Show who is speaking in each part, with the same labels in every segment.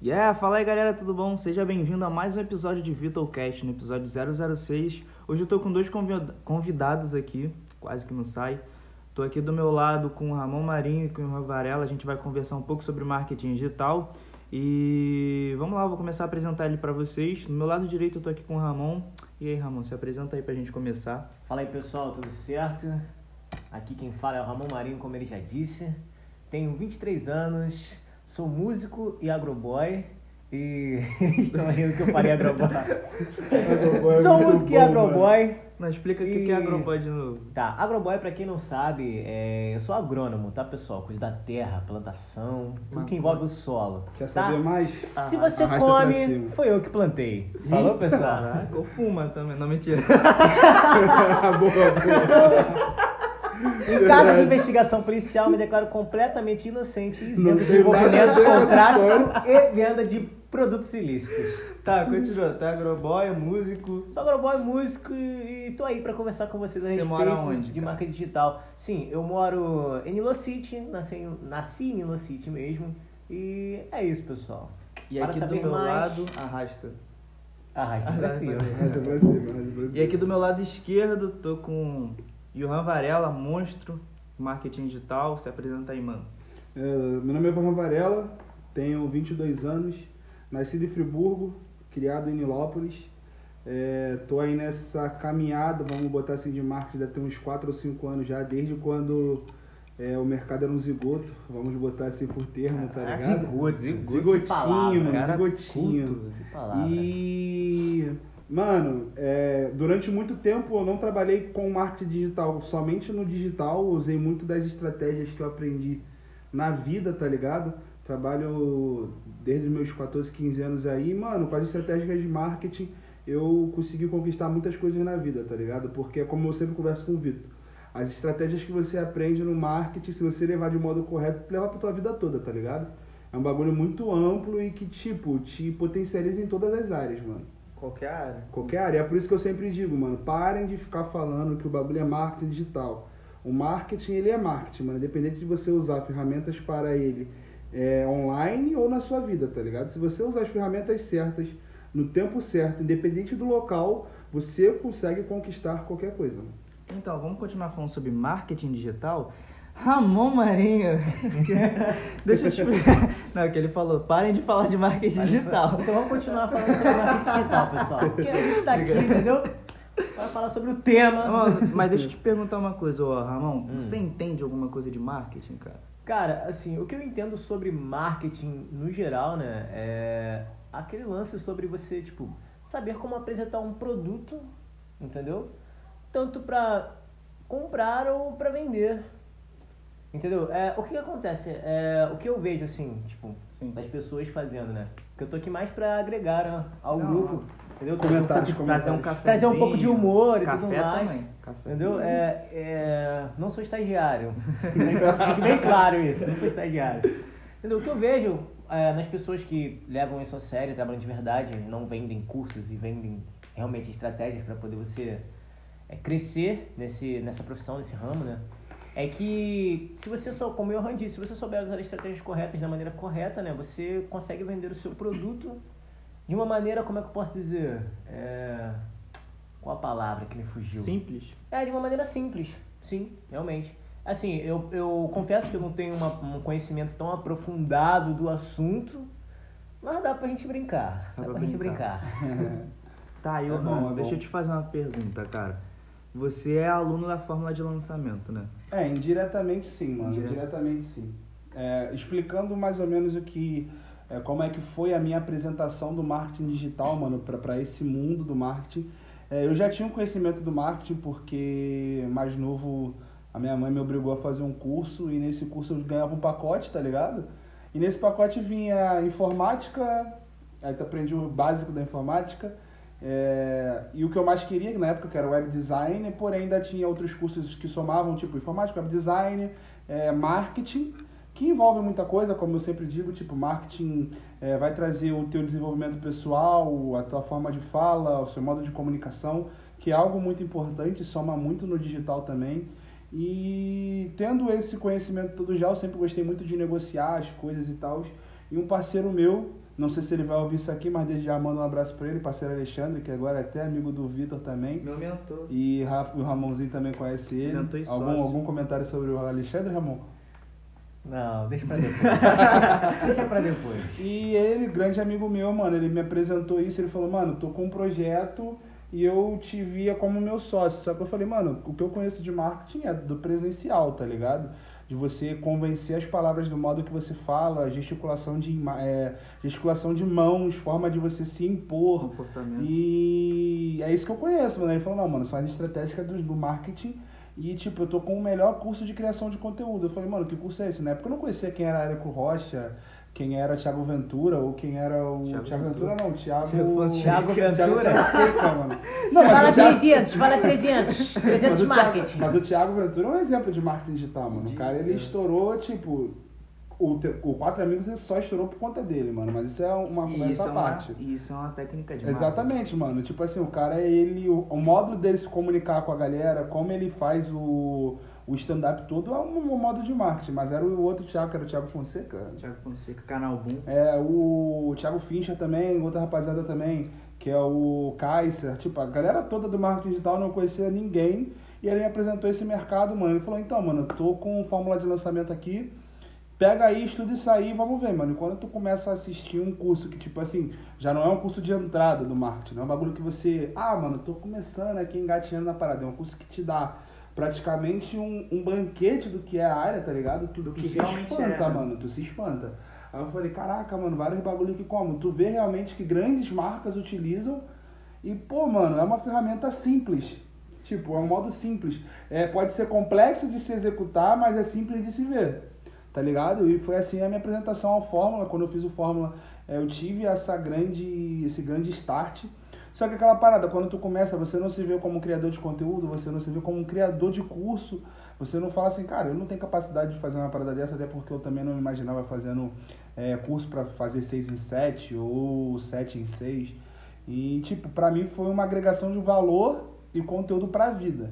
Speaker 1: Yeah, fala aí galera, tudo bom? Seja bem-vindo a mais um episódio de Vitalcast, no episódio 006. Hoje eu tô com dois convid- convidados aqui, quase que não sai. Tô aqui do meu lado com o Ramon Marinho e com o Ivan Varela, a gente vai conversar um pouco sobre marketing digital. E vamos lá, vou começar a apresentar ele para vocês. No meu lado direito eu tô aqui com o Ramon. E aí, Ramon, se apresenta aí pra gente começar.
Speaker 2: Fala aí pessoal, tudo certo? Aqui quem fala é o Ramon Marinho, como ele já disse. Tenho 23 anos, sou músico e agroboy. E eles estão rindo que eu falei agroboy.
Speaker 3: Agroboy
Speaker 2: sou músico e agroboy.
Speaker 1: Não, explica o que
Speaker 2: E-
Speaker 1: que é Agropod de novo.
Speaker 2: Tá, agroboy pra quem não sabe, é, eu sou agrônomo, tá pessoal? Cuido da terra, plantação, tudo que envolve o solo.
Speaker 3: Quer
Speaker 2: tá?
Speaker 3: saber mais?
Speaker 2: Se você
Speaker 3: Arrasta
Speaker 2: come, foi eu que plantei. Falou pessoal?
Speaker 1: Caraca, ou fuma também, não mentira.
Speaker 3: boa, boa.
Speaker 2: Em caso de investigação policial, me declaro completamente inocente e isento de envolvimento contrato e venda de produtos ilícitos.
Speaker 1: tá, continua. Tá agroboy, é músico.
Speaker 2: Sou agroboy, músico e tô aí pra conversar com vocês a
Speaker 1: Você
Speaker 2: respeito
Speaker 1: mora onde,
Speaker 2: de
Speaker 1: cara?
Speaker 2: marca digital. Sim, eu moro em Nilo City, nasci, em- nasci em Nilo City mesmo. E é isso, pessoal.
Speaker 1: E
Speaker 2: Para
Speaker 1: aqui do meu
Speaker 2: mais-
Speaker 1: lado, arrasta.
Speaker 2: Arrasta
Speaker 1: Arrasta pra cima.
Speaker 3: Arrasta pra cima, arrasta pra cima.
Speaker 1: E aqui do meu lado esquerdo, tô com Johan Varela, monstro, marketing digital. Se apresenta aí, mano.
Speaker 3: É, meu nome é Ivan Varela, tenho 22 anos, nascido em Friburgo, criado em Nilópolis. É, tô aí nessa caminhada, vamos botar assim, de marketing, deve ter uns 4 ou 5 anos já, desde quando é, o mercado era um zigoto, vamos botar assim por termo, tá
Speaker 2: Ah,
Speaker 3: ligado?
Speaker 2: zigoto, zigoto,
Speaker 3: Zigotinho, mano,
Speaker 1: cara,
Speaker 3: zigotinho.
Speaker 1: culto.
Speaker 3: E, mano, é, durante muito tempo eu não trabalhei com marketing digital, somente no digital, usei muito das estratégias que eu aprendi na vida, tá ligado? Trabalho desde os meus 14, 15 anos aí, mano, com as estratégias de marketing eu consegui conquistar muitas coisas na vida, tá ligado? Porque é como eu sempre converso com o Vitor. As estratégias que você aprende no marketing, se você levar de modo correto, leva pra tua vida toda, tá ligado? É um bagulho muito amplo e que, tipo, te potencializa em todas as áreas, mano.
Speaker 1: Qualquer área.
Speaker 3: Qualquer área. É por isso que eu sempre digo, mano, parem de ficar falando que o bagulho é marketing digital. O marketing, ele é marketing, mano. Independente de você usar ferramentas para ele é, online ou na sua vida, tá ligado? Se você usar as ferramentas certas, no tempo certo, independente do local, você consegue conquistar qualquer coisa, mano.
Speaker 1: Então, vamos continuar falando sobre marketing digital? Ramon Marinho. Deixa eu te explicar. Não, que ele falou, parem de falar de marketing digital.
Speaker 2: Então vamos continuar falando sobre marketing digital, pessoal. Porque a gente tá aqui, entendeu? Para falar sobre o tema.
Speaker 1: Mas deixa eu te perguntar uma coisa, ô Ramon.
Speaker 2: Hum.
Speaker 1: Você entende alguma coisa de marketing, cara?
Speaker 2: Cara, assim, o que eu entendo sobre marketing no geral, né, é aquele lance sobre você, tipo, saber como apresentar um produto, entendeu? Tanto pra comprar ou pra vender. Entendeu? É, o que, que acontece? É, o que eu vejo, assim, tipo,
Speaker 1: Sim.
Speaker 2: das pessoas fazendo, né? Porque eu tô aqui mais pra agregar né, ao
Speaker 1: Não,
Speaker 2: grupo, entendeu? Trazer um
Speaker 3: Comentários,
Speaker 2: pouco-
Speaker 1: Trazer um café.
Speaker 2: Trazer um pouco de humor e tudo mais.
Speaker 1: Também. Café.
Speaker 2: Entendeu? É, é, não sou estagiário. Fique bem claro isso, não sou estagiário. Entendeu? O que eu vejo é, nas pessoas que levam isso a sério, trabalham de verdade, não vendem cursos e vendem realmente estratégias para poder você é, crescer nesse, nessa profissão, nesse ramo, né? É que se você só, como eu disse, se você souber usar as estratégias corretas da maneira correta, né? Você consegue vender o seu produto de uma maneira, como é que eu posso dizer? É, qual a palavra que me fugiu?
Speaker 1: Simples.
Speaker 2: É, de uma maneira simples, sim, realmente. Assim, eu, eu confesso que eu não tenho uma- um conhecimento tão aprofundado do assunto, mas dá pra gente brincar. Dá,
Speaker 1: Dá
Speaker 2: pra,
Speaker 1: pra
Speaker 2: gente
Speaker 1: brincar.
Speaker 2: brincar.
Speaker 1: Tá, e ô
Speaker 3: É bom, é
Speaker 1: deixa eu te fazer uma pergunta, cara. Você é aluno da fórmula de lançamento, né?
Speaker 3: É, indiretamente sim, mano. Indiretamente sim. É, explicando mais ou menos o que. é, como é que foi a minha apresentação do marketing digital, mano, para esse mundo do marketing. É, eu já tinha um conhecimento do marketing porque mais novo a minha mãe me obrigou a fazer um curso e nesse curso eu ganhava um pacote, tá ligado? E nesse pacote vinha informática, aí tu aprendi o básico da informática, é, e o que eu mais queria, na época, que era web design, porém ainda tinha outros cursos que somavam, tipo informática, web design, é, marketing, que envolve muita coisa, como eu sempre digo, tipo, marketing é, vai trazer o teu desenvolvimento pessoal, a tua forma de fala, o seu modo de comunicação, que é algo muito importante, soma muito no digital também. E tendo esse conhecimento todo já, eu sempre gostei muito de negociar as coisas e tal. E um parceiro meu Não sei se ele vai ouvir isso aqui, mas desde já mando um abraço pra ele, parceiro Alexandre, que agora é até amigo do Vitor também.
Speaker 1: Meu mentor.
Speaker 3: E o Ramonzinho também conhece ele.
Speaker 1: Mentor e
Speaker 3: Algum,
Speaker 1: sócio.
Speaker 3: algum comentário sobre o Alexandre, Ramon?
Speaker 2: Não, deixa pra depois. deixa pra depois.
Speaker 3: E ele, grande amigo meu, mano, ele me apresentou isso, ele falou, mano, tô com um projeto e eu te via como meu sócio. Só que eu falei, mano, o que eu conheço de marketing é do presencial, tá ligado? De você convencer as palavras do modo que você fala, gesticulação de, é, gesticulação de mãos, forma de você se impor. E é isso que eu conheço, mano. Ele falou, não, mano, são as estratégias do, do marketing. E, tipo, eu tô com o melhor curso de criação de conteúdo. Eu falei, mano, que curso é esse? Na época eu não conhecia quem era Érico Rocha, quem era Thiago Ventura, ou quem era o.
Speaker 1: Thiago
Speaker 3: Thiago,
Speaker 1: Ventura.
Speaker 3: Ventura, não, Thiago.
Speaker 1: Se eu fosse
Speaker 2: Thiago
Speaker 3: Thiago
Speaker 2: Ventura?
Speaker 3: Fonseca, mano.
Speaker 2: Não, fala
Speaker 3: mas Thiago-
Speaker 2: 300, fala 300. 300
Speaker 3: mas o, Thiago,
Speaker 2: marketing.
Speaker 3: mas o Thiago Ventura é um exemplo de marketing digital, mano. O cara, ele
Speaker 1: É.
Speaker 3: estourou, tipo. O, te- o Quatro Amigos ele só estourou por conta dele, mano. Mas isso é uma conversa
Speaker 1: é
Speaker 3: à
Speaker 1: uma,
Speaker 3: parte.
Speaker 1: isso é uma técnica de
Speaker 3: Exatamente, mano. Tipo assim, o cara, ele. O, o modo dele se comunicar com a galera, como ele faz o, o stand-up todo, é um, um modo de marketing. Mas era o outro Thiago, que era o Thiago Fonseca.
Speaker 1: Thiago Fonseca, Canal Boom.
Speaker 3: É, o Thiago Fincher também, outra rapaziada também, que é o Kaiser. Tipo, a galera toda do marketing digital não conhecia ninguém. E ele me apresentou esse mercado, mano. Ele falou, então, mano, eu tô com fórmula de lançamento aqui. Pega aí, estuda isso aí, vamos ver, mano. E quando tu começa a assistir um curso que, tipo assim, já não é um curso de entrada do marketing, não é um bagulho que você, ah, mano, tô começando aqui engatinhando na parada. É um curso que te dá praticamente um, um banquete do que é a área, tá ligado? Tu,
Speaker 1: Do
Speaker 3: tu
Speaker 1: que
Speaker 3: se
Speaker 1: realmente
Speaker 3: espanta,
Speaker 1: é, né?
Speaker 3: mano. Tu se espanta. Aí eu falei, caraca, mano, vários bagulho aqui como? Tu vê realmente que grandes marcas utilizam e, pô, mano, é uma ferramenta simples. Tipo, é um modo simples. É, pode ser complexo de se executar, mas é simples de se ver. Tá ligado? E foi assim a minha apresentação ao Fórmula. Quando eu fiz o Fórmula, é, eu tive essa grande, esse grande start. Só que aquela parada, quando tu começa, você não se vê como criador de conteúdo, você não se vê como um criador de curso. Você não fala assim, cara, eu não tenho capacidade de fazer uma parada dessa, até porque eu também não me imaginava fazendo é, curso para fazer 6 em 7 ou 7 em 6. E, tipo, pra mim foi uma agregação de valor e conteúdo pra vida.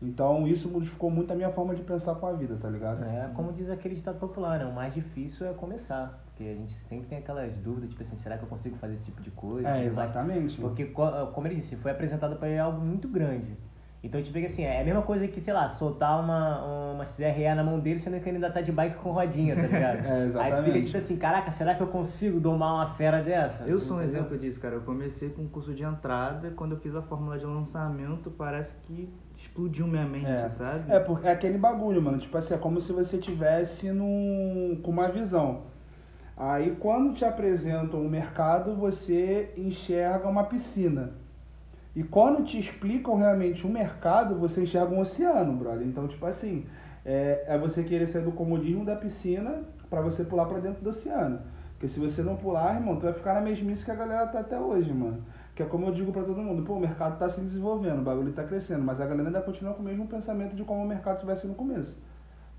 Speaker 3: Então isso modificou muito a minha forma de pensar com a vida, tá ligado?
Speaker 2: É, como diz aquele ditado popular, né? O mais difícil é começar. Porque a gente sempre tem aquelas dúvidas, tipo assim, será que eu consigo fazer esse tipo de coisa?
Speaker 3: É, exatamente.
Speaker 2: Porque, co- como ele disse, foi apresentado para ele algo muito grande. Então, tipo assim, é a mesma coisa que, sei lá, soltar uma, uma XRE na mão dele, sendo que ele ainda tá de bike com rodinha, tá ligado?
Speaker 3: É,
Speaker 2: Aí tu fica
Speaker 3: exatamente.
Speaker 2: tipo assim, caraca, será que eu consigo domar uma fera dessa?
Speaker 1: Eu sou um
Speaker 2: Entendeu?
Speaker 1: exemplo disso, cara. Eu comecei com um curso de entrada, quando eu fiz a fórmula de lançamento, parece que explodiu minha mente,
Speaker 3: É.
Speaker 1: sabe?
Speaker 3: É, porque é aquele bagulho, mano. Tipo assim, é como se você tivesse num, com uma visão. Aí quando te apresentam um mercado, você enxerga uma piscina. E quando te explicam realmente o mercado, você enxerga um oceano, brother. Então, tipo assim, é, é você querer sair do comodismo da piscina pra você pular pra dentro do oceano. Porque se você não pular, irmão, tu vai ficar na mesmice que a galera tá até hoje, mano. Que é como eu digo pra todo mundo, pô, o mercado tá se desenvolvendo, o bagulho tá crescendo, mas a galera ainda continua com o mesmo pensamento de como o mercado tivesse no começo.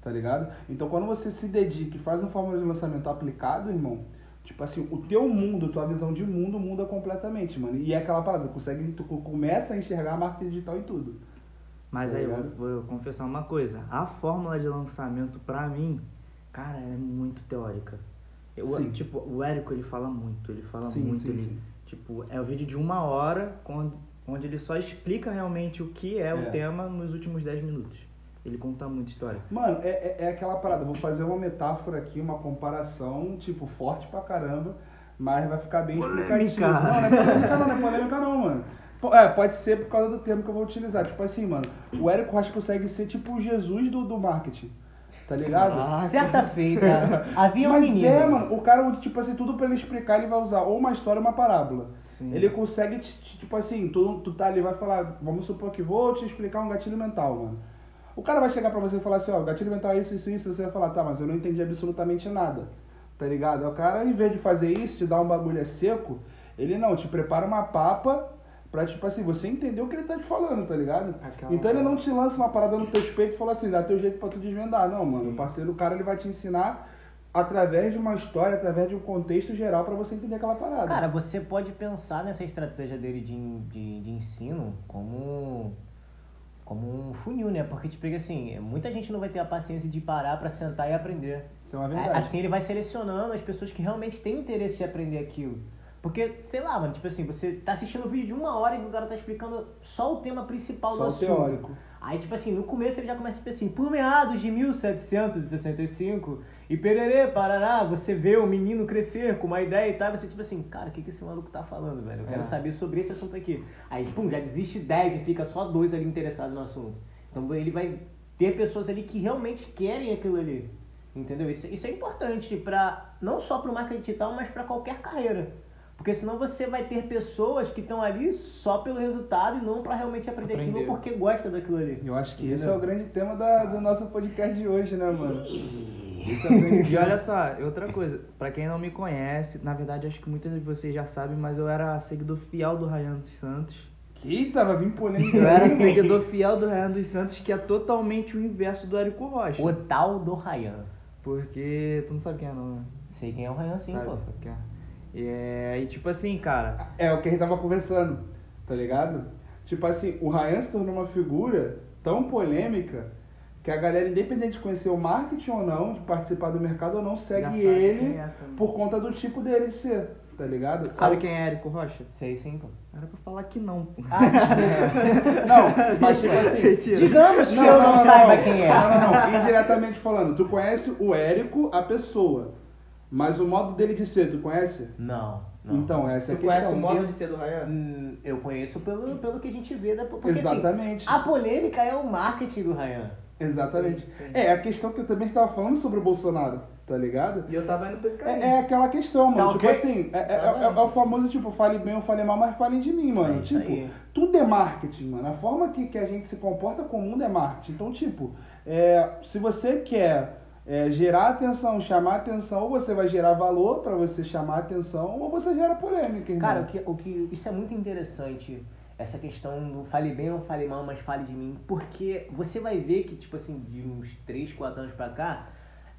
Speaker 3: Tá ligado? Então quando você se dedica e faz um fórmula de lançamento aplicado, irmão, tipo assim, o teu mundo, tua visão de mundo muda completamente, mano. E é aquela parada, consegue, tu começa a enxergar a marca digital em tudo.
Speaker 1: Mas
Speaker 3: Tá
Speaker 1: aí eu vou, vou confessar uma coisa. A fórmula de lançamento, pra mim, cara, é muito teórica. Eu,
Speaker 3: Sim.
Speaker 1: tipo, o Érico, ele fala muito, ele fala
Speaker 3: Sim,
Speaker 1: muito.
Speaker 3: sim,
Speaker 1: ele,
Speaker 3: sim.
Speaker 1: Tipo, é um vídeo de uma hora, onde ele só explica realmente o que é,
Speaker 3: É.
Speaker 1: o tema nos últimos 10 minutos. Ele conta muita história.
Speaker 3: Mano, é, é, é aquela parada, vou fazer uma metáfora aqui, uma comparação, tipo, forte pra caramba, mas vai ficar bem
Speaker 1: Polêmica.
Speaker 3: explicativo. Não, não é polêmica não, não é polêmica não, mano. É, pode ser por causa do termo que eu vou utilizar. Tipo assim, mano, o Érico Rocha consegue ser tipo o Jesus do, do marketing. Tá ligado?
Speaker 2: Certa feita, havia um
Speaker 3: Mas
Speaker 2: menino.
Speaker 3: é, mano, o cara, tipo assim, tudo pra ele explicar, ele vai usar ou uma história ou uma parábola.
Speaker 1: Sim.
Speaker 3: Ele consegue, tipo assim, tu, tu tá ali, vai falar, vamos supor que vou te explicar um gatilho mental, mano. O cara vai chegar pra você e falar assim, ó, o gatilho mental é isso, isso, isso, você vai falar, tá, mas eu não entendi absolutamente nada, tá ligado? O cara, em vez de fazer isso, te dar um bagulho seco, ele não, te prepara uma papa pra, tipo assim, você entender o que ele tá te falando, tá ligado?
Speaker 1: Aquela-
Speaker 3: Então ele não te lança uma parada no teu peito e fala assim, dá teu jeito pra tu desvendar. Não, mano, o parceiro, o cara, ele vai te ensinar através de uma história, através de um contexto geral pra você entender aquela parada.
Speaker 2: Cara, você pode pensar nessa estratégia dele de, de, de ensino como como um funil, né? Porque, tipo, assim, muita gente não vai ter a paciência de parar pra sentar e aprender.
Speaker 3: Isso é uma verdade.
Speaker 2: Assim ele vai selecionando as pessoas que realmente têm interesse de aprender aquilo. Porque, sei lá, mano, tipo assim, você tá assistindo um vídeo de uma hora e o cara tá explicando só o tema principal
Speaker 3: Só
Speaker 2: do
Speaker 3: o
Speaker 2: assunto.
Speaker 3: teórico.
Speaker 2: Aí, tipo assim, no começo ele já começa, tipo assim, por meados de 1765, e pererê, parará, você vê o menino crescer com uma ideia e tal, você, tipo assim, cara, o que, que esse maluco tá falando, velho? Eu quero
Speaker 1: É.
Speaker 2: saber sobre esse assunto aqui. Aí, pum, já desiste 10 e fica só dois ali interessados no assunto. Então ele vai ter pessoas ali que realmente querem aquilo ali. Entendeu? Isso, isso é importante para não só para o marketing digital, mas para qualquer carreira. Porque senão você vai ter pessoas que estão ali só pelo resultado e não para realmente aprender,
Speaker 1: Aprender.
Speaker 2: aquilo porque gosta daquilo ali.
Speaker 3: Eu acho que esse é
Speaker 2: Entendeu?
Speaker 3: o grande tema da- do nosso podcast de hoje, né, mano? É
Speaker 1: E olha só, outra coisa, pra quem não me conhece, na verdade acho que muitos de vocês já sabem, mas eu era seguidor fiel do Ryan dos Santos.
Speaker 3: Eita, vai vir polêmica.
Speaker 1: Eu era seguidor fiel do Ryan dos Santos, que é totalmente o inverso do Érico Rocha.
Speaker 2: O tal do Ryan.
Speaker 1: Porque tu não sabe quem é não, né?
Speaker 2: Sei quem é o Ryan sim,
Speaker 1: sabe,
Speaker 2: pô.
Speaker 1: sabe quem é. É, e tipo assim, cara,
Speaker 3: É o que a gente tava conversando, tá ligado? Tipo assim, o Ryan se tornou uma figura tão polêmica que a galera, independente de conhecer o marketing ou não, de participar do mercado ou não, segue
Speaker 1: sabe
Speaker 3: ele
Speaker 1: é
Speaker 3: por conta do tipo dele de ser, tá ligado?
Speaker 1: sabe quem é Érico Rocha?
Speaker 2: Sei sim, pô.
Speaker 1: Era pra falar que não, pô.
Speaker 2: Ah, desculpa.
Speaker 3: Não, mas tipo assim.
Speaker 1: Mentira.
Speaker 2: Digamos que eu não, saiba quem é.
Speaker 3: Não, não, não. Indiretamente falando, tu conhece o Érico, a pessoa. Mas o modo dele de ser, tu conhece?
Speaker 2: Não, não.
Speaker 3: Então, essa é a
Speaker 1: Tu conhece
Speaker 3: questão.
Speaker 1: o modo
Speaker 2: Eu-
Speaker 1: de ser do Ryan?
Speaker 2: Hum, Eu conheço pelo, pelo que a gente vê da porque, assim,
Speaker 3: Exatamente.
Speaker 2: a polêmica é o marketing do Ryan.
Speaker 3: Exatamente.
Speaker 1: Sim, sim.
Speaker 3: É, a questão que eu também estava falando sobre o Bolsonaro, tá ligado?
Speaker 1: E eu tava indo pra esse caminho.
Speaker 3: É, é aquela questão, mano.
Speaker 2: Tá
Speaker 3: tipo
Speaker 2: ok?
Speaker 3: assim, é, é-
Speaker 2: Tá
Speaker 3: é- é o famoso, tipo, fale bem ou fale mal, mas falem de mim, mano.
Speaker 2: É
Speaker 3: tipo,
Speaker 2: aí.
Speaker 3: tudo é marketing, mano. A forma que, que a gente se comporta com o mundo é marketing. Então, tipo, é, se você quer gerar atenção, chamar atenção, ou você vai gerar valor pra você chamar atenção, ou você gera polêmica, irmão.
Speaker 2: Cara, o que, o que isso é muito interessante, essa questão do fale bem ou fale mal, mas fale de mim, porque você vai ver que, tipo assim, de uns 3, 4 anos pra cá,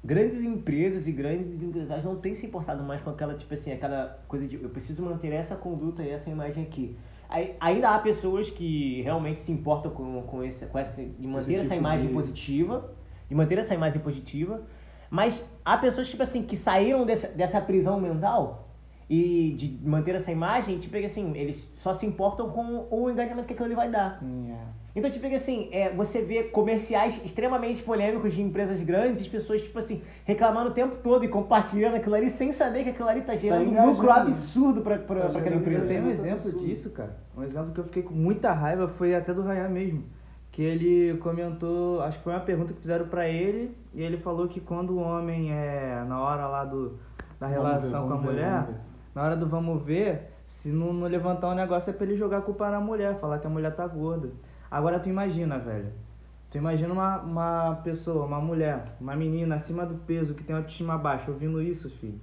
Speaker 2: grandes empresas e grandes empresários não têm se importado mais com aquela, tipo assim, aquela coisa de eu preciso manter essa conduta e essa imagem aqui. Aí, ainda há pessoas que realmente se importam com, com, esse, com essa, de manter essa
Speaker 3: tipo
Speaker 2: imagem
Speaker 3: de-
Speaker 2: positiva, de manter essa imagem positiva, mas há pessoas, tipo assim, que saíram dessa, dessa prisão mental e de manter essa imagem, tipo assim, eles só se importam com o engajamento que aquilo ali vai dar.
Speaker 1: Sim, é.
Speaker 2: Então, tipo assim, é, você vê comerciais extremamente polêmicos de empresas grandes, as pessoas, tipo assim, reclamando o tempo todo e compartilhando aquilo ali sem saber que aquilo ali tá gerando um
Speaker 3: engajando.
Speaker 2: lucro absurdo pra, pra,
Speaker 3: Tá
Speaker 2: pra aquela empresa.
Speaker 1: Eu tenho um exemplo
Speaker 3: absurdo.
Speaker 1: disso, cara. Um exemplo que eu fiquei com muita raiva foi até do Ryan mesmo. Que ele comentou, acho que foi uma pergunta que fizeram pra ele, e ele falou que quando o homem é na hora lá do, da relação
Speaker 3: ver,
Speaker 1: com a mulher,
Speaker 3: ver.
Speaker 1: Na hora do vamos ver, se não, não levantar um negócio é pra ele jogar a culpa na mulher, falar que a mulher tá gorda. Agora tu imagina, velho. Tu imagina uma, uma pessoa, uma mulher, uma menina acima do peso que tem autoestima baixa ouvindo isso, filho.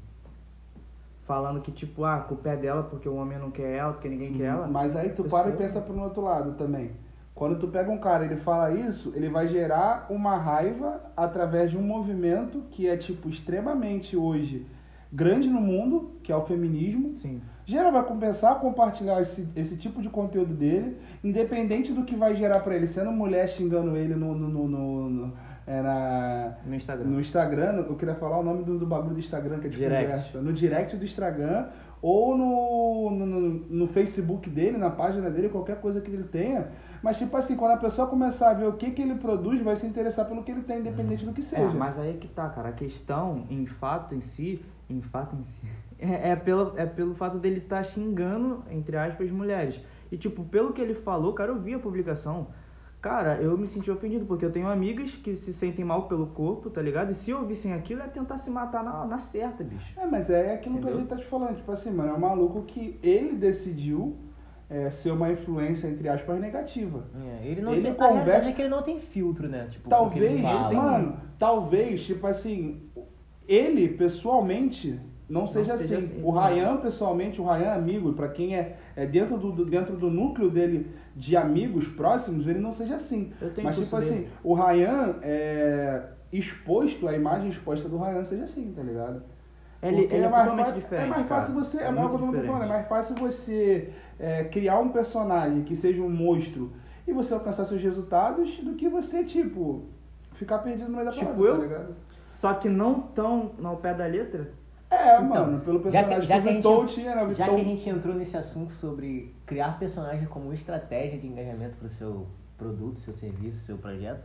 Speaker 1: Falando que, tipo, ah, a culpa é dela porque o homem não quer ela, porque ninguém quer ela.
Speaker 3: Mas aí tu
Speaker 1: Pessoa-
Speaker 3: para e pensa pro outro lado também. Quando tu pega um cara e ele fala isso, ele vai gerar uma raiva através de um movimento que é, tipo, extremamente hoje grande no mundo, que é o feminismo.
Speaker 1: Sim.
Speaker 3: Geral vai compensar compartilhar esse, esse tipo de conteúdo dele, independente do que vai gerar pra ele, sendo mulher xingando ele no, no, no, no- no- é, na,
Speaker 1: No Instagram.
Speaker 3: no Instagram, eu queria falar o nome do, do bagulho do Instagram que é de
Speaker 1: Direct.
Speaker 3: conversa. No direct do Instagram ou no, no, no Facebook dele, na página dele, qualquer coisa que ele tenha. Mas tipo assim, quando a pessoa começar a ver o que, que ele produz, vai se interessar pelo que ele tem, independente do que
Speaker 1: É,
Speaker 3: seja.
Speaker 1: mas aí que tá, cara. A questão, em fato em si, em fato em si, é, é pelo, é pelo fato dele estar tá xingando, entre aspas, mulheres. E, tipo, pelo que ele falou, cara, eu vi a publicação. Cara, eu me senti ofendido, porque eu tenho amigas que se sentem mal pelo corpo, tá ligado? E se ouvissem aquilo, é tentar se matar na, na certa, bicho.
Speaker 3: É, mas é aquilo que a
Speaker 1: Entendeu?
Speaker 3: gente tá te falando. Tipo assim, mano, é um maluco que ele decidiu é, ser uma influência, entre aspas, negativa.
Speaker 2: É, ele não
Speaker 3: Ele
Speaker 2: tem,
Speaker 3: conversa-
Speaker 2: é que ele não tem filtro, né? Tipo,
Speaker 3: Talvez,
Speaker 2: ele fala.
Speaker 3: mano, talvez, tipo assim, ele pessoalmente não seja,
Speaker 1: seja
Speaker 3: assim.
Speaker 1: assim,
Speaker 3: O
Speaker 1: não.
Speaker 3: Ryan, pessoalmente, o Ryan amigo, pra quem é, é dentro, do, do- dentro do núcleo dele de amigos próximos, ele não seja assim.
Speaker 1: Eu tenho
Speaker 3: Mas, tipo assim,
Speaker 1: dele.
Speaker 3: o Ryan é exposto, a imagem exposta do Ryan seja assim, tá ligado?
Speaker 1: Ele, ele é,
Speaker 3: mais
Speaker 1: totalmente
Speaker 3: fácil-
Speaker 1: diferente.
Speaker 3: É mais
Speaker 1: cara.
Speaker 3: fácil você. É,
Speaker 1: muito
Speaker 3: tô
Speaker 1: diferente.
Speaker 3: falando, é mais fácil você é, criar um personagem que seja um monstro e você alcançar seus resultados do que você, tipo, ficar perdido no meio da
Speaker 1: Tipo
Speaker 3: parada,
Speaker 1: eu?
Speaker 3: tá ligado?
Speaker 1: Só que não tão ao pé da letra?
Speaker 3: É,
Speaker 2: Então,
Speaker 3: mano, pelo
Speaker 2: já que-
Speaker 3: personagem
Speaker 2: já
Speaker 3: que,
Speaker 2: que gente-
Speaker 3: Vitor tinha, né?
Speaker 2: Já que a gente entrou nesse assunto sobre criar personagem como estratégia de engajamento para o seu produto, seu serviço, seu projeto,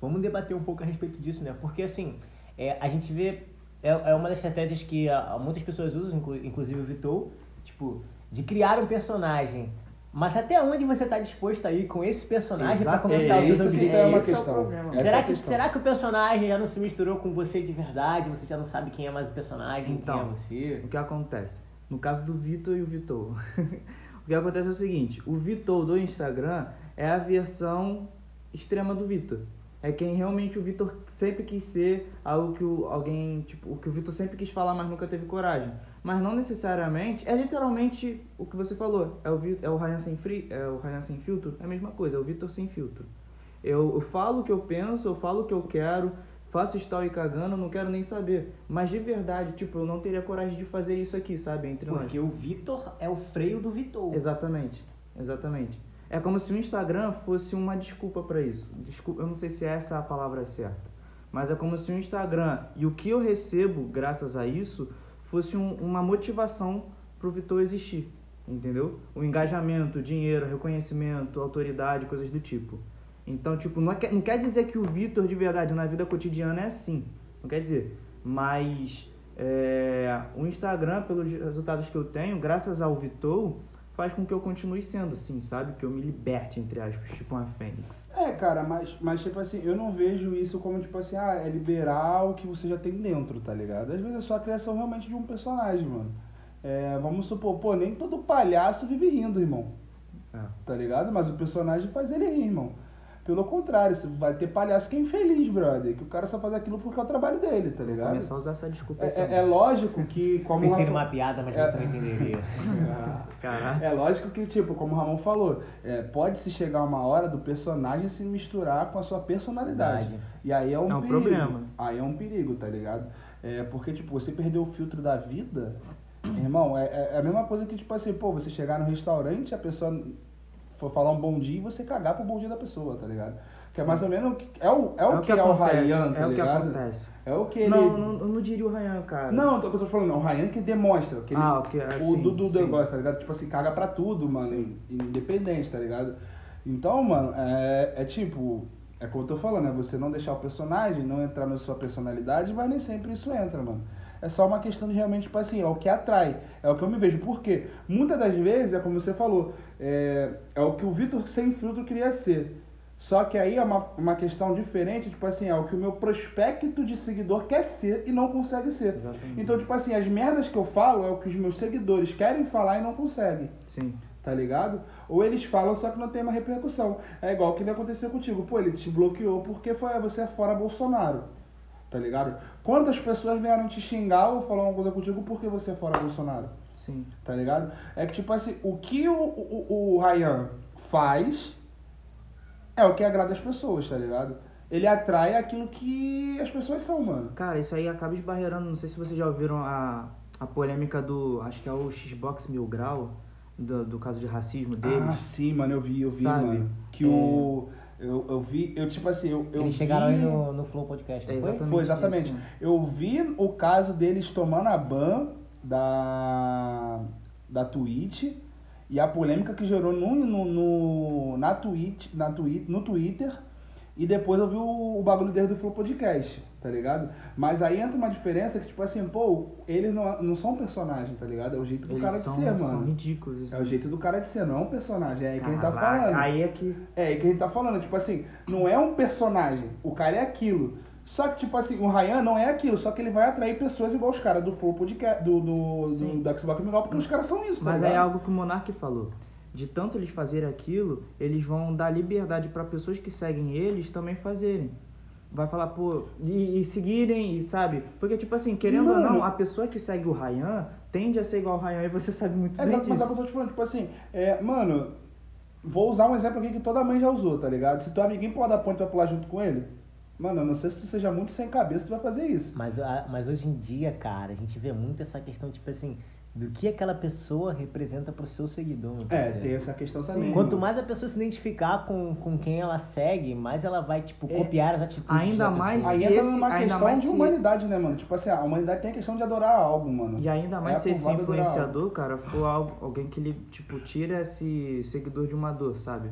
Speaker 2: vamos debater um pouco a respeito disso, né? Porque assim, é, a gente vê. É, é uma das estratégias que ah, muitas pessoas usam, inclu- inclusive o Vitor, tipo, de criar um personagem. Mas até onde você está disposto a ir com esse personagem para conquistar
Speaker 3: é
Speaker 2: os seus
Speaker 3: isso que
Speaker 2: objetivos?
Speaker 3: é uma
Speaker 1: é o
Speaker 3: questão. é
Speaker 2: Será
Speaker 3: a
Speaker 2: que,
Speaker 3: questão.
Speaker 2: será que o personagem já não se misturou com você de verdade? Você já não sabe quem é mais o personagem,
Speaker 1: Então,
Speaker 2: quem é você?
Speaker 1: O que acontece? No caso do Vitor e o Vitor, o que acontece é o seguinte: o Vitor do Instagram é a versão extrema do Vitor. É quem realmente o Vitor sempre quis ser, algo que o, alguém, tipo, o que o Vitor sempre quis falar, mas nunca teve coragem. Mas não necessariamente, é literalmente o que você falou. É o, é o Ryan sem free, é o Ryan sem filtro, é a mesma coisa, é o Vitor sem filtro. Eu, eu falo o que eu penso, eu falo o que eu quero, faço story cagando, não quero nem saber. Mas de verdade, tipo, eu não teria coragem de fazer isso aqui, sabe? Entre nós.
Speaker 2: Porque o Vitor é o freio do Vitor.
Speaker 1: Exatamente, exatamente. É como se o Instagram fosse uma desculpa pra isso. Desculpa, eu não sei se essa é a palavra certa. Mas é como se o Instagram e o que eu recebo graças a isso fosse um- uma motivação pro Vitor existir. Entendeu? O engajamento, o dinheiro, reconhecimento, autoridade, coisas do tipo. Então, tipo, não, é não quer dizer que o Vitor de verdade na vida cotidiana é assim. Não quer dizer. Mas é, o Instagram, pelos resultados que eu tenho, graças ao Vitor, faz com que eu continue sendo assim, sabe? Que eu me liberte, entre aspas, tipo uma fênix.
Speaker 3: É, cara, mas, mas tipo assim, eu não vejo isso como tipo assim, ah, é liberar o que você já tem dentro, tá ligado? Às vezes é só a criação realmente de um personagem, mano. É, vamos supor, pô, nem todo palhaço vive rindo, irmão.
Speaker 1: É.
Speaker 3: Tá ligado? Mas o personagem faz ele rir, irmão. Pelo contrário, você vai ter palhaço que é infeliz, brother. Que o cara só faz aquilo porque é o trabalho dele, tá ligado?
Speaker 1: começar a usar essa desculpa
Speaker 3: É, é- é lógico que, como
Speaker 2: Pensei
Speaker 3: Rafa-
Speaker 2: numa piada, mas
Speaker 3: É.
Speaker 2: você não entenderia.
Speaker 1: Caraca.
Speaker 3: É lógico que, tipo, como o Ramon falou, é, pode-se chegar uma hora do personagem se misturar com a sua personalidade.
Speaker 2: Verdade.
Speaker 3: E aí é um,
Speaker 1: É um
Speaker 3: perigo.
Speaker 1: problema.
Speaker 3: Aí é um perigo, tá ligado? É, porque, tipo, você perdeu o filtro da vida, irmão, é, é- é a mesma coisa que, tipo assim, pô, você chegar no restaurante, a pessoa for falar um bom dia e você cagar pro bom dia da pessoa, tá ligado? Que é mais ou menos o que é o, é o, que, é o Ryan, tá
Speaker 1: é o que
Speaker 3: ligado?
Speaker 1: acontece.
Speaker 3: É o que ele.
Speaker 1: Não, não, eu não diria o Ryan, cara.
Speaker 3: Não, eu tô falando, não, o Ryan que demonstra. Que ele,
Speaker 1: Ah, o que é,
Speaker 3: o Dudu
Speaker 1: sim.
Speaker 3: negócio, tá ligado? Tipo assim, caga pra tudo, mano.
Speaker 1: Sim.
Speaker 3: Independente, tá ligado? Então, mano, é, é tipo. É como eu tô falando, é você não deixar o personagem, não entrar na sua personalidade, mas nem sempre isso entra, mano. É só uma questão de realmente, tipo assim, é o que atrai. É o que eu me vejo. Por quê? Muitas das vezes, é como você falou, é, é o que o Vitor sem filtro queria ser. Só que aí é uma, uma questão diferente, tipo assim, é o que o meu prospecto de seguidor quer ser e não consegue ser.
Speaker 1: Exatamente.
Speaker 3: Então, tipo assim, as merdas que eu falo é o que os meus seguidores querem falar e não conseguem.
Speaker 1: Sim.
Speaker 3: Tá ligado? Ou eles falam, só que não tem uma repercussão. É igual o que aconteceu contigo. Pô, ele te bloqueou porque foi, você é fora Bolsonaro. Tá ligado? Quantas pessoas vieram te xingar ou falar uma coisa contigo porque você é fora Bolsonaro?
Speaker 1: Sim.
Speaker 3: Tá ligado? É que, tipo assim, o que o, o, o Ryan faz é o que agrada as pessoas, tá ligado? Ele atrai aquilo que as pessoas são, mano.
Speaker 1: Cara, isso aí acaba esbarreirando. Não sei se vocês já ouviram a, a polêmica do. Acho que é o Xbox Mil Grau, do, do caso de racismo deles.
Speaker 3: Ah, sim, mano, eu vi, eu vi,
Speaker 1: Sabe?
Speaker 3: mano. Que
Speaker 1: É.
Speaker 3: o. Eu, eu vi, eu tipo assim, eu, eu
Speaker 2: Eles
Speaker 3: vi...
Speaker 2: chegaram aí no, no Flow Podcast, não
Speaker 1: É,
Speaker 2: foi?
Speaker 1: exatamente.
Speaker 3: Foi, exatamente.
Speaker 1: isso.
Speaker 3: Eu vi o caso deles tomando a ban da, da Twitch e a polêmica que gerou no, no, no- na Twitch, na Twi- no Twitter. E depois eu vi o, o bagulho deles do Flow Podcast, tá ligado? Mas aí entra uma diferença que, tipo assim, pô, eles não, não são personagem, tá ligado? É o jeito do
Speaker 1: Eles
Speaker 3: cara
Speaker 1: são,
Speaker 3: de ser,
Speaker 1: são
Speaker 3: mano.
Speaker 1: ridículos. assim.
Speaker 3: É o jeito do cara de ser, não é um personagem. É aí que a gente tá falando.
Speaker 1: Aí é que.
Speaker 3: É aí que a gente tá falando, tipo assim, não é um personagem, o cara é aquilo. Só que, tipo assim, o Ryan não é aquilo, só que ele vai atrair pessoas igual os caras do Flow Podcast, do, do, do, do Xbox Miguel, porque os caras são isso, tá
Speaker 1: Mas
Speaker 3: ligado?
Speaker 1: é algo que o Monark falou. De tanto eles fazerem aquilo, eles vão dar liberdade para pessoas que seguem eles também fazerem. Vai falar, pô, e, e seguirem, e sabe? Porque, tipo assim, querendo ou
Speaker 3: Mano.
Speaker 1: não, a pessoa que segue o Ryan tende a ser igual ao Ryan e você sabe muito
Speaker 3: É
Speaker 1: bem
Speaker 3: exato, mas é o que
Speaker 1: disso.
Speaker 3: eu tô te falando, tipo assim, é, mano, vou usar um exemplo aqui que toda mãe já usou, tá ligado? Se teu amiguinho pular da ponte vai pular junto com ele, mano, eu não sei se tu seja muito sem cabeça, tu vai fazer isso.
Speaker 2: Mas, a- mas hoje em dia, cara, a gente vê muito essa questão, tipo assim, do que aquela pessoa representa pro seu seguidor.
Speaker 3: É, tem essa questão
Speaker 1: Sim.
Speaker 3: também.
Speaker 2: Quanto mais a pessoa se identificar com, com quem ela segue, mais ela vai, tipo,
Speaker 1: É,
Speaker 2: copiar as atitudes
Speaker 1: ainda
Speaker 2: da
Speaker 1: mais.
Speaker 3: Aí entra
Speaker 1: esse-
Speaker 3: numa questão de
Speaker 1: se-
Speaker 3: humanidade, né, mano? Tipo assim, a humanidade tem a questão de adorar algo, mano.
Speaker 1: E ainda mais
Speaker 3: É
Speaker 1: se esse influenciador, cara, for algo- alguém que ele, tipo, tira esse seguidor de uma dor, sabe?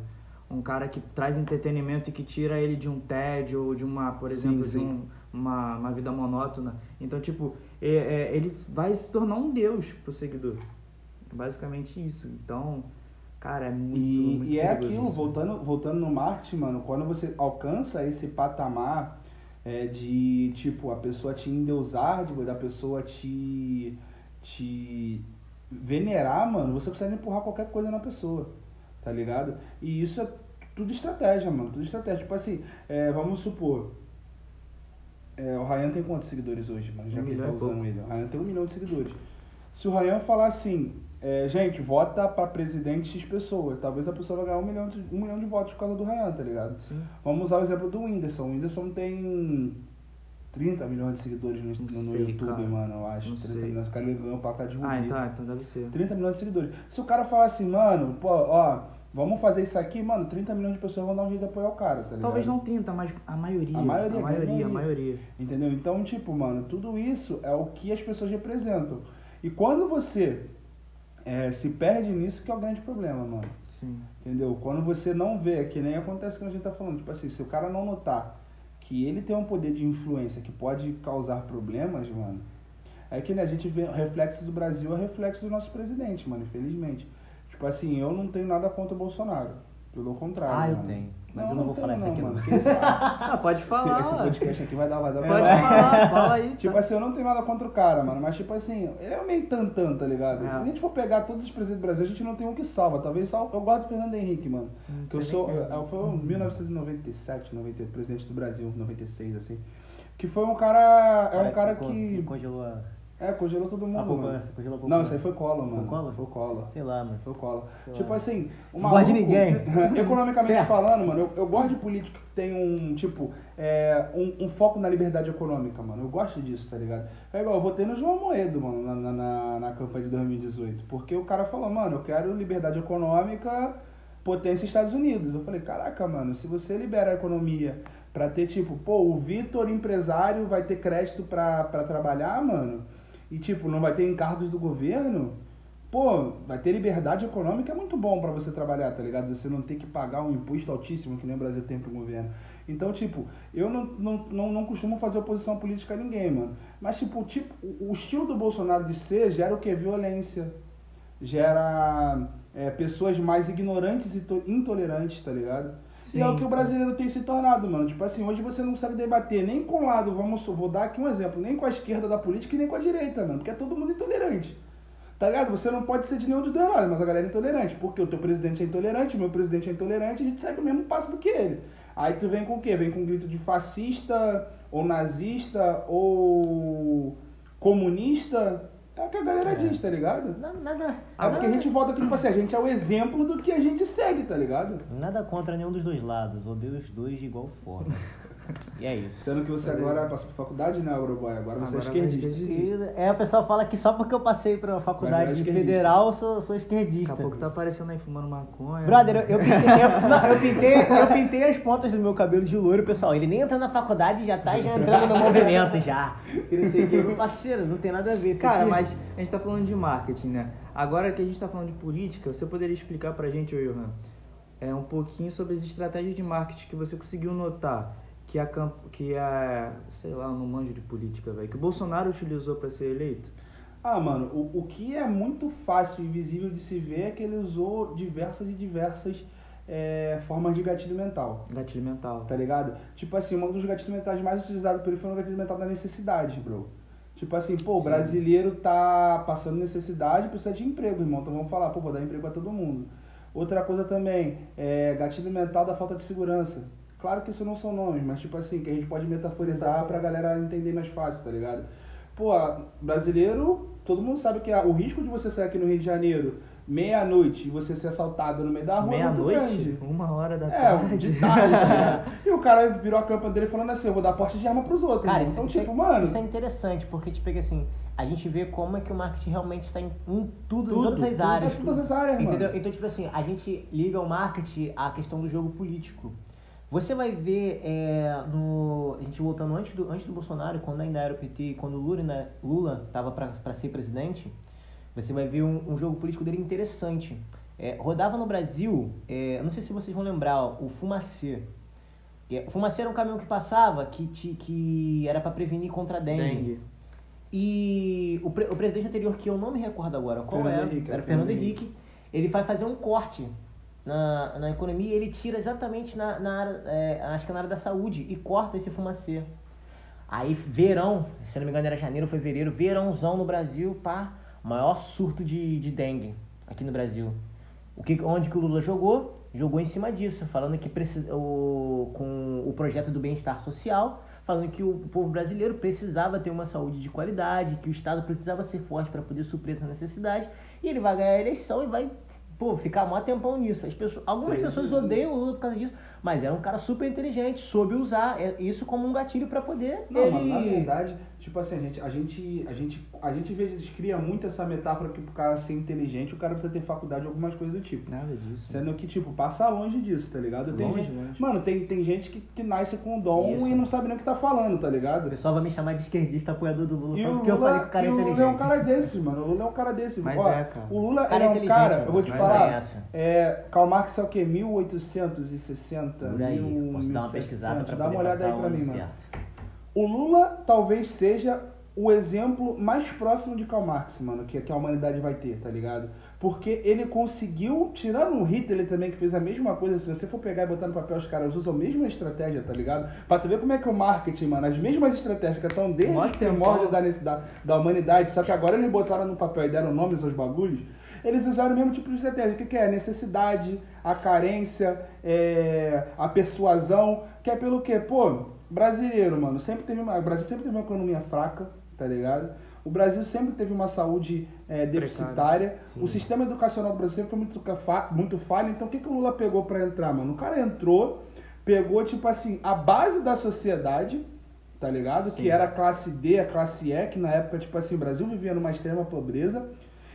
Speaker 1: Um cara que traz entretenimento e que tira ele de um tédio ou de uma, por
Speaker 3: Sim,
Speaker 1: exemplo, de
Speaker 3: sim.
Speaker 1: um- uma, uma vida monótona. Então, tipo, é- é, ele vai se tornar um deus pro seguidor. Basicamente isso. Então, cara, é muito,
Speaker 3: E,
Speaker 1: muito
Speaker 3: e é aquilo,
Speaker 1: isso.
Speaker 3: voltando, voltando no marketing, mano, quando você alcança esse patamar é, de, tipo, a pessoa te endeusar, de, da pessoa te, te venerar, mano, você consegue empurrar qualquer coisa na pessoa, tá ligado? E isso é tudo estratégia, mano, tudo estratégia. Tipo assim, é, vamos supor, é, o Ryan tem quantos seguidores hoje, mano? Já
Speaker 1: Um
Speaker 3: que ele tá usando ele. O Ryan tem um milhão de seguidores. Se o Ryan falar assim, é, gente, vota pra presidente X pessoa, talvez a pessoa vai ganhar um milhão, de, um milhão de votos por causa do Ryan, tá ligado?
Speaker 1: Sim.
Speaker 3: Vamos usar o exemplo do Whindersson. O Whindersson tem 30 milhões de seguidores no, no YouTube,
Speaker 1: cara.
Speaker 3: mano, eu acho.
Speaker 1: Não
Speaker 3: 30
Speaker 1: sei.
Speaker 3: milhões. O cara ganhou placa de
Speaker 1: Ah,
Speaker 3: Rubi.
Speaker 1: então, então deve ser.
Speaker 3: 30 milhões de seguidores. Se o cara falar assim, mano, pô, ó, vamos fazer isso aqui, mano, 30 milhões de pessoas vão dar um jeito de apoiar o cara, tá ligado?
Speaker 1: Talvez não 30, mas a maioria.
Speaker 3: A maioria,
Speaker 1: a maioria,
Speaker 3: a
Speaker 1: maioria.
Speaker 3: Entendeu? Então, tipo, mano, tudo isso é o que as pessoas representam. E quando você é, se perde nisso, que é o grande problema, mano.
Speaker 1: Sim.
Speaker 3: Entendeu? Quando você não vê, que nem acontece que a gente tá falando, tipo assim, se o cara não notar que ele tem um poder de influência que pode causar problemas, mano, é que né, a gente vê o reflexo do Brasil é reflexo do nosso presidente, mano, infelizmente. Tipo assim, eu não tenho nada contra o Bolsonaro. Pelo contrário.
Speaker 2: Ah, eu
Speaker 3: mano.
Speaker 2: tenho. Mas eu não vou falar isso aqui,
Speaker 3: mano.
Speaker 2: não.
Speaker 3: Ah,
Speaker 1: pode falar.
Speaker 3: Esse, esse podcast aqui vai dar, vai dar
Speaker 1: Pode falar, fala aí.
Speaker 3: Tipo
Speaker 1: tá.
Speaker 3: assim, eu não tenho nada contra o cara, mano, mas tipo assim, ele é meio tantão, tá ligado?
Speaker 1: É.
Speaker 3: Se a gente for pegar todos os presidentes do Brasil, a gente não tem um que salva. Talvez só. Eu gosto do Fernando Henrique, mano.
Speaker 1: Não
Speaker 3: Que eu sou.
Speaker 1: nem
Speaker 3: Eu,
Speaker 1: é.
Speaker 3: eu foi em 1997, 98, presidente do Brasil, 96, assim. Que foi um cara. É um cara
Speaker 2: con-
Speaker 3: que.
Speaker 2: Congelou a,
Speaker 3: É, congelou todo mundo.
Speaker 2: a poupança. Congelou a poupança.
Speaker 3: Não, isso aí foi cola, mano.
Speaker 2: Foi cola?
Speaker 3: Foi cola.
Speaker 2: Sei lá, mano.
Speaker 3: Foi cola.
Speaker 2: Sei
Speaker 3: tipo
Speaker 2: lá.
Speaker 3: assim, o
Speaker 2: Não gosto de ninguém.
Speaker 3: Economicamente
Speaker 2: Certo.
Speaker 3: falando, mano, eu, eu gosto de político que tem um, tipo, é, um, um foco na liberdade econômica, mano. Eu gosto disso, tá ligado? É igual, eu votei no João Moedo, mano, na, na, na, na campanha de 2018. Porque o cara falou, mano, eu quero liberdade econômica, potência Estados Unidos. Eu falei, caraca, mano, se você libera a economia pra ter, tipo, pô, o Vitor, empresário, vai ter crédito pra, pra trabalhar, mano, e, tipo, não vai ter encargos do governo, pô, vai ter liberdade econômica, é muito bom pra você trabalhar, tá ligado? Você não ter que pagar um imposto altíssimo que nem o Brasil tem pro governo. Então, tipo, eu não, não, não, não costumo fazer oposição política a ninguém, mano. Mas, tipo, tipo, o o estilo do Bolsonaro de ser gera o que? Violência. Gera é, pessoas mais ignorantes e to- intolerantes, tá ligado? E é o
Speaker 1: Sim,
Speaker 3: que o
Speaker 1: sim.
Speaker 3: brasileiro tem se tornado, mano. Tipo assim, hoje você não consegue debater nem com o lado, vamos, vou dar aqui um exemplo, nem com a esquerda da política e nem com a direita, mano. Porque é todo mundo intolerante. Tá ligado? Você não pode ser de nenhum dos dois lados, mas a galera é intolerante. Porque o teu presidente é intolerante, o meu presidente é intolerante, a gente segue o mesmo passo do que ele. Aí tu vem com o quê? Vem com um grito de fascista, ou nazista, ou comunista. É o que a galera
Speaker 2: É.
Speaker 3: diz, tá ligado?
Speaker 2: Nada, nada,
Speaker 3: É porque a gente volta aqui, tipo assim, a gente é o exemplo do que a gente segue, tá ligado?
Speaker 2: nada contra nenhum dos dois lados. Odeio os dois de igual forma. E é isso.
Speaker 3: Sendo que você agora passou por faculdade, né, Uruguai? Agora você
Speaker 1: Agora
Speaker 3: é esquerdista.
Speaker 1: esquerdista.
Speaker 2: É, o pessoal fala que só porque eu passei pra faculdade
Speaker 3: esquerdista.
Speaker 2: federal, eu sou, sou
Speaker 1: Daqui
Speaker 2: esquerdista.
Speaker 1: a pouco tá aparecendo aí fumando maconha.
Speaker 2: Brother, eu, eu, pintei, eu, não, eu pintei, eu pintei as pontas do meu cabelo de loiro, pessoal. Ele nem entra na faculdade e já tá já entrando no movimento já. E não sei o que. Meu parceiro, não tem nada a ver. isso
Speaker 1: Cara,
Speaker 2: aqui-
Speaker 1: mas a gente tá falando de marketing, né? Agora que a gente tá falando de política, você poderia explicar pra gente, ô Johan, é, um pouquinho sobre as estratégias de marketing que você conseguiu notar que a, que a sei lá, eu não manjo de política, velho, que o Bolsonaro utilizou pra ser eleito?
Speaker 3: Ah, mano, o, o que é muito fácil e visível de se ver é que ele usou diversas e diversas é, formas de gatilho mental.
Speaker 1: Gatilho mental.
Speaker 3: Tá ligado? Tipo assim, um dos gatilhos mentais mais utilizados por ele foi o gatilho mental da necessidade, bro. Tipo assim, pô, o brasileiro tá passando necessidade, precisa de emprego, irmão. Então vamos falar, pô, vou dar emprego pra todo mundo. Outra coisa também, é gatilho mental da falta de segurança. Claro que isso não são nomes, mas tipo assim, que a gente pode metaforizar pra galera entender mais fácil, tá ligado? Pô, brasileiro, todo mundo sabe que o risco de você sair aqui no Rio de Janeiro meia-noite e você ser assaltado no meio da rua é muito grande.
Speaker 1: Uma hora da
Speaker 3: É,
Speaker 1: tarde.
Speaker 3: de tarde. tá e o cara virou a campa dele falando assim, eu vou dar porte de arma pros outros.
Speaker 2: Cara,
Speaker 3: então,
Speaker 2: isso
Speaker 3: tipo,
Speaker 2: é,
Speaker 3: mano...
Speaker 2: isso é interessante, porque, tipo, é assim, a gente vê como é que o marketing realmente está em, em tudo, em
Speaker 1: Tudo,
Speaker 2: todas as
Speaker 1: tudo,
Speaker 2: áreas.
Speaker 3: é todas as áreas, mano.
Speaker 2: Entendeu? Então, tipo assim, a gente liga o marketing à questão do jogo político. Você vai ver é, no. A gente voltando antes do, antes do Bolsonaro, quando ainda era o PT, quando o Lula, né, Lula tava para ser presidente, você vai ver um, um jogo político dele interessante. É, rodava no Brasil, é, não sei se vocês vão lembrar, ó, o Fumacê. É, o Fumacê era um caminhão que passava que, te, que era para prevenir contra a dengue.
Speaker 1: Dengue.
Speaker 2: E o, pre- o presidente anterior, que eu não me recordo agora qual
Speaker 3: Fernando
Speaker 2: é,
Speaker 3: Henrique,
Speaker 2: era
Speaker 3: era
Speaker 2: o Fernando
Speaker 3: Fernando
Speaker 2: Henrique, ele vai fazer um corte na, na economia ele tira exatamente na, na área, é, acho que na área da saúde, e corta esse fumacê. Aí, verão, se não me engano era janeiro fevereiro, verãozão no Brasil, pá, maior surto de, de dengue aqui no Brasil. O que, onde que o Lula jogou? Jogou em cima disso, falando que precisa, o, com o projeto do bem-estar social, falando que o povo brasileiro precisava ter uma saúde de qualidade, que o Estado precisava ser forte para poder suprir essa necessidade, e ele vai ganhar a eleição e vai pô, ficar mó tempão nisso. As pessoas, algumas pessoas odeiam o Lula por causa disso, mas era um cara super inteligente, soube usar é- isso como um gatilho para poder
Speaker 3: Não,
Speaker 2: ele...
Speaker 3: mano, na verdade, tipo assim, a gente, a gente, a gente, a gente às vezes cria muito essa metáfora que pro cara ser inteligente, o cara precisa ter faculdade ou algumas coisas do tipo.
Speaker 1: Nada disso.
Speaker 3: Sendo que, tipo, passa longe disso, tá ligado? Tem
Speaker 1: Longe,
Speaker 3: gente,
Speaker 1: longe.
Speaker 3: Mano, tem, tem gente que, que nasce com o dom
Speaker 2: Isso.
Speaker 3: e não sabe nem o que tá falando, tá
Speaker 2: O
Speaker 3: ligado?
Speaker 2: pessoal vai me chamar de esquerdista apoiador do Lula,
Speaker 3: E o
Speaker 2: porque eu
Speaker 3: Lula,
Speaker 2: falei que o cara é
Speaker 3: e o
Speaker 2: inteligente.
Speaker 3: Lula é um cara desses, mano. O Lula é um cara desses.
Speaker 1: Mas
Speaker 3: Ó,
Speaker 1: é, cara.
Speaker 3: O Lula
Speaker 2: O cara é
Speaker 3: é um
Speaker 2: inteligente,
Speaker 3: cara,
Speaker 2: mano,
Speaker 3: eu vou te falar.
Speaker 2: é.
Speaker 3: É, Karl Marx é o quê? 1860?
Speaker 2: Por aí,
Speaker 3: mil-
Speaker 2: posso dar uma
Speaker 3: 1700?
Speaker 2: pesquisada pra
Speaker 3: Dá uma olhada aí pra
Speaker 2: o
Speaker 3: mim,
Speaker 2: ano
Speaker 3: mano.
Speaker 2: certo.
Speaker 3: O Lula talvez seja o exemplo mais próximo de Karl Marx, mano, que, que a humanidade vai ter, tá ligado? Porque ele conseguiu, tirando o Hitler também, que fez a mesma coisa, se você for pegar e botar no papel, os caras usam a mesma estratégia, tá ligado? Pra tu ver como é que o marketing, mano, as mesmas estratégias que estão desde
Speaker 1: Mó
Speaker 3: os primórdios
Speaker 1: tempão.
Speaker 3: da, da, da humanidade, só que agora eles botaram no papel e deram nomes aos bagulhos, eles usaram o mesmo tipo de estratégia. O que, que é? A necessidade, a carência, é, a persuasão, que é pelo quê? Pô, brasileiro, mano, sempre teve uma, o Brasil sempre teve uma economia fraca, tá ligado? O Brasil sempre teve uma saúde é, deficitária. O sistema educacional do Brasil foi muito, muito falho. Então, o que, que o Lula pegou pra entrar, mano? O cara entrou, pegou, tipo assim, a base da sociedade, tá ligado? Que era a classe D, a classe E, que na época, tipo assim, o Brasil vivia numa extrema pobreza.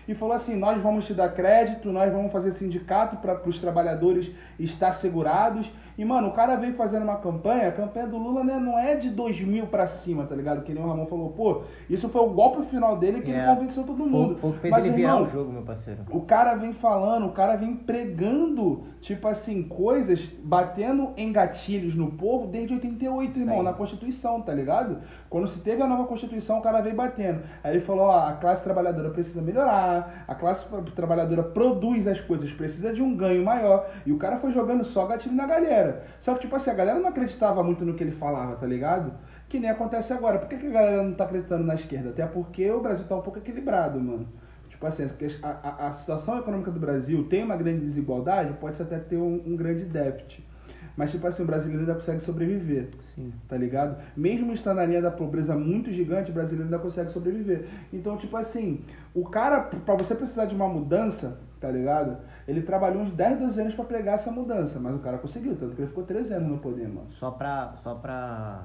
Speaker 3: E falou assim: nós vamos te dar crédito, nós vamos fazer sindicato para os trabalhadores estar segurados. E, mano, o cara veio fazendo uma campanha, a campanha do Lula né, não é de 2000 pra cima, tá ligado? Que nem o Ramon falou, pô, isso foi o golpe final dele que
Speaker 2: É.
Speaker 3: ele convenceu todo mundo.
Speaker 2: Foi, foi o que fez
Speaker 3: Mas,
Speaker 2: ele virar
Speaker 3: irmão,
Speaker 2: o jogo, meu parceiro.
Speaker 3: o cara vem falando, o cara vem pregando, tipo assim, coisas, batendo em gatilhos no povo desde 88,
Speaker 2: Isso
Speaker 3: irmão, na Constituição, tá ligado? Quando se teve a nova Constituição, o cara veio batendo. Aí ele falou, ó, a classe trabalhadora precisa melhorar, a classe tra- trabalhadora produz as coisas, precisa de um ganho maior. E o cara foi jogando só gatilho na galera. Só que, tipo assim, a galera não acreditava muito no que ele falava, tá ligado? Que nem acontece agora. Por que, que a galera não tá acreditando na esquerda? Até porque o Brasil tá um pouco equilibrado, mano. Tipo assim, a, a, a situação econômica do Brasil tem uma grande desigualdade, pode até ter um, um grande déficit. Mas, tipo assim, o brasileiro ainda consegue sobreviver,
Speaker 1: Sim.
Speaker 3: tá ligado? Mesmo estando na linha da pobreza muito gigante, o brasileiro ainda consegue sobreviver. Então, tipo assim, o cara, pra você precisar de uma mudança, tá ligado? Ele trabalhou uns 10, 12 anos pra pregar essa mudança, mas o cara conseguiu, tanto que ele ficou 13 anos no poder, mano.
Speaker 2: Só pra, só pra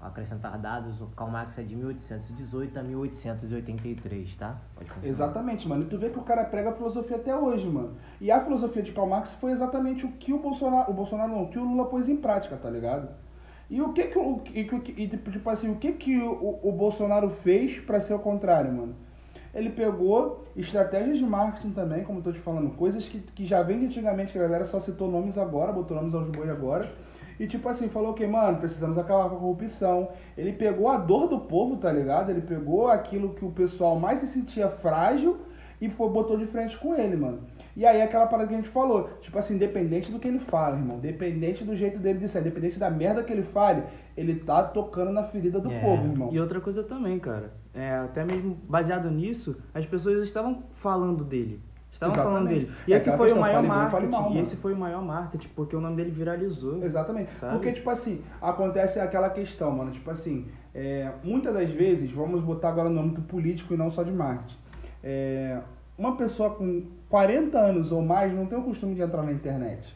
Speaker 2: acrescentar dados, o Karl Marx é de 1818 a 1883, tá?
Speaker 3: Exatamente, mano. E tu vê que o cara prega a filosofia até hoje, mano. E a filosofia de Karl Marx foi exatamente o que o Bolsonaro, o Bolsonaro não, o que o Lula pôs em prática, tá ligado? E o que que o e, que- e, tipo tipo assim, o que que o, o Bolsonaro fez pra ser o contrário, mano? Ele pegou estratégias de marketing também, como eu tô te falando, coisas que, que já vem de antigamente, que a galera só citou nomes agora, botou nomes aos boi agora. E tipo assim, falou que, mano, precisamos acabar com a corrupção. Ele pegou a dor do povo, tá ligado? Ele pegou aquilo que o pessoal mais se sentia frágil e botou de frente com ele, mano. E aí aquela parada que a gente falou, tipo assim, independente do que ele fala, irmão, independente do jeito dele de ser, independente da merda que ele fale, ele tá tocando na ferida do
Speaker 2: É.
Speaker 3: povo, irmão.
Speaker 1: E outra coisa também, cara, é, até mesmo baseado nisso, as pessoas estavam falando dele. Estavam falando
Speaker 3: Exatamente.
Speaker 1: dele. E
Speaker 3: É
Speaker 1: esse foi o
Speaker 3: questão,
Speaker 1: maior
Speaker 3: bem, fale
Speaker 1: marketing.
Speaker 3: mal,
Speaker 1: e esse foi o maior marketing, porque o nome dele viralizou.
Speaker 3: Exatamente.
Speaker 1: Sabe?
Speaker 3: Porque, tipo assim, acontece aquela questão, mano. Tipo assim, é, muitas das vezes, vamos botar agora no âmbito político e não só de marketing. É, uma pessoa com 40 anos ou mais não tem o costume de entrar na internet.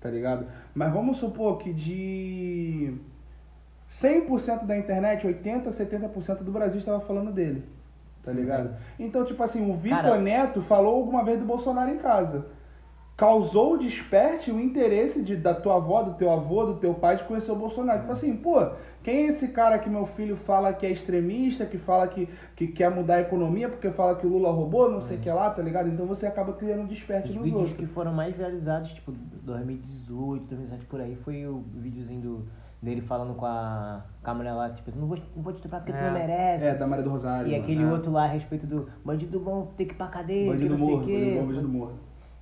Speaker 3: Tá ligado? Mas vamos supor que de 100% da internet, 80, 70% do Brasil estava falando dele. Tá
Speaker 2: Sim,
Speaker 3: ligado? Então, tipo assim, o Vitor
Speaker 2: Cara-
Speaker 3: Neto falou alguma vez do Bolsonaro em casa. Causou o desperte o interesse de, da tua avó, do teu avô, do teu pai de conhecer o Bolsonaro. Tipo assim, pô, quem é esse cara que meu filho fala que é extremista, que fala que, que quer mudar a economia porque fala que o Lula roubou, não sei o que lá, tá ligado? Então você acaba criando um desperte
Speaker 2: Os
Speaker 3: nos
Speaker 2: vídeos
Speaker 3: outros.
Speaker 2: que foram mais viralizados, tipo, 2018, 2017 por aí, foi o videozinho do, dele falando com a, com a mulher lá, tipo, não vou, não vou te estuprar porque tu
Speaker 1: É.
Speaker 2: não merece.
Speaker 3: É, da Maria do Rosário.
Speaker 2: E
Speaker 3: mano.
Speaker 2: aquele
Speaker 3: É.
Speaker 2: outro lá a respeito do bandido bom ter que ir pra cadeia,
Speaker 3: Bandido
Speaker 2: que não sei
Speaker 3: morto,
Speaker 2: o quê.
Speaker 3: bandido bom, bandido morto.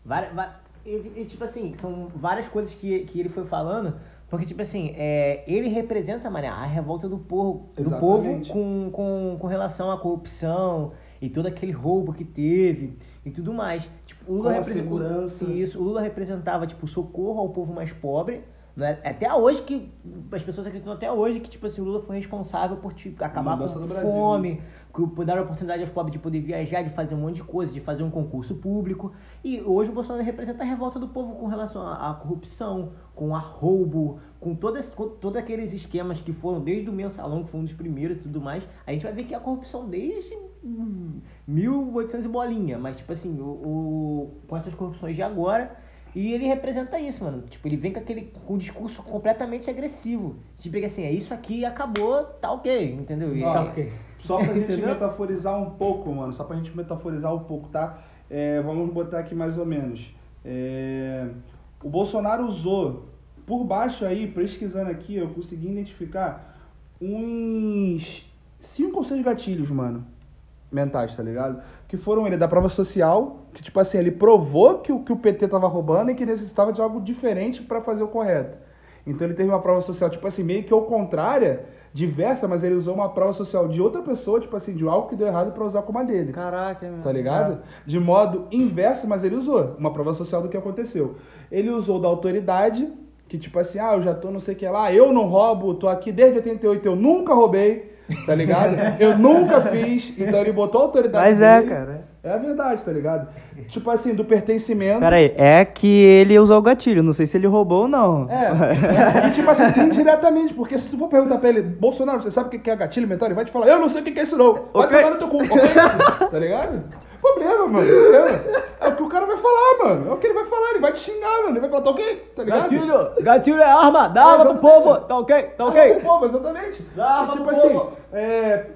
Speaker 2: Várias, va- e, e, tipo assim, são várias coisas que, que ele foi falando, porque, tipo assim, é, ele representa, mané, a revolta do povo, do povo com, com, com relação à corrupção e todo aquele roubo que teve e tudo mais. Tipo, o Lula
Speaker 3: Com a
Speaker 2: representa-
Speaker 3: segurança.
Speaker 2: Isso, o Lula representava, tipo, socorro ao povo mais pobre. Né? Até hoje que. As pessoas acreditam até hoje que, tipo assim, o Lula foi responsável por tipo, acabar com
Speaker 3: Brasil,
Speaker 2: fome, que por dar a oportunidade aos pobres de poder viajar, de fazer um monte de coisa, de fazer um concurso público. E hoje o Bolsonaro representa a revolta do povo com relação à, à corrupção, com a roubo, com, todas, com todos aqueles esquemas que foram desde o mensalão, que foi um dos primeiros e tudo mais. A gente vai ver que a corrupção desde hum, 1800 e bolinha, mas tipo assim, o, o- com essas corrupções de agora. E ele representa isso, mano. Tipo, ele vem com aquele com um discurso completamente agressivo. Tipo, assim, é isso aqui, acabou, tá ok, entendeu? E-
Speaker 3: Ó,
Speaker 2: tá ok.
Speaker 3: Só pra gente metaforizar um pouco, mano. Só pra gente metaforizar um pouco, tá? É, vamos botar aqui mais ou menos. É, o Bolsonaro usou, por baixo aí, pesquisando aqui, eu consegui identificar uns cinco ou seis gatilhos, mano. Mentais, tá ligado? Que foram ele da prova social, que tipo assim, ele provou que o, que o PT tava roubando e que necessitava de algo diferente pra fazer o correto. Então ele teve uma prova social, tipo assim, meio que ao contrária, diversa, mas ele usou uma prova social de outra pessoa, tipo assim, de algo que deu errado pra usar como a dele.
Speaker 1: Caraca, meu.
Speaker 3: Tá ligado? De modo inverso, mas ele usou uma prova social do que aconteceu. Ele usou da autoridade, que tipo assim, ah, eu já tô não sei o que lá, eu não roubo, tô aqui desde 88, eu nunca roubei, tá ligado? eu nunca fiz, então ele botou a autoridade
Speaker 1: Mas é,
Speaker 3: dele.
Speaker 1: cara.
Speaker 3: É a verdade, tá ligado? Tipo assim, do pertencimento.
Speaker 1: Pera aí, é que ele usou o gatilho, não sei se ele roubou ou não.
Speaker 3: É, e tipo assim, indiretamente, porque se tu for perguntar pra ele, Bolsonaro, você sabe o que é gatilho mental? Ele vai te falar, eu não sei o que é isso não. Vai
Speaker 1: Ok.
Speaker 3: tomar no teu cu, ok? tá ligado? Problema, mano, problema. É o que o cara vai falar, mano. É o que ele vai falar, ele vai te xingar, mano. Ele vai falar, tá ok? Tá ligado?
Speaker 2: Gatilho, gatilho é arma, dá arma pro povo, tá ok, tá
Speaker 3: Ah,
Speaker 2: ok.
Speaker 3: pro povo, exatamente.
Speaker 2: Dá arma
Speaker 3: tipo
Speaker 2: pro
Speaker 3: assim,
Speaker 2: povo.
Speaker 3: é,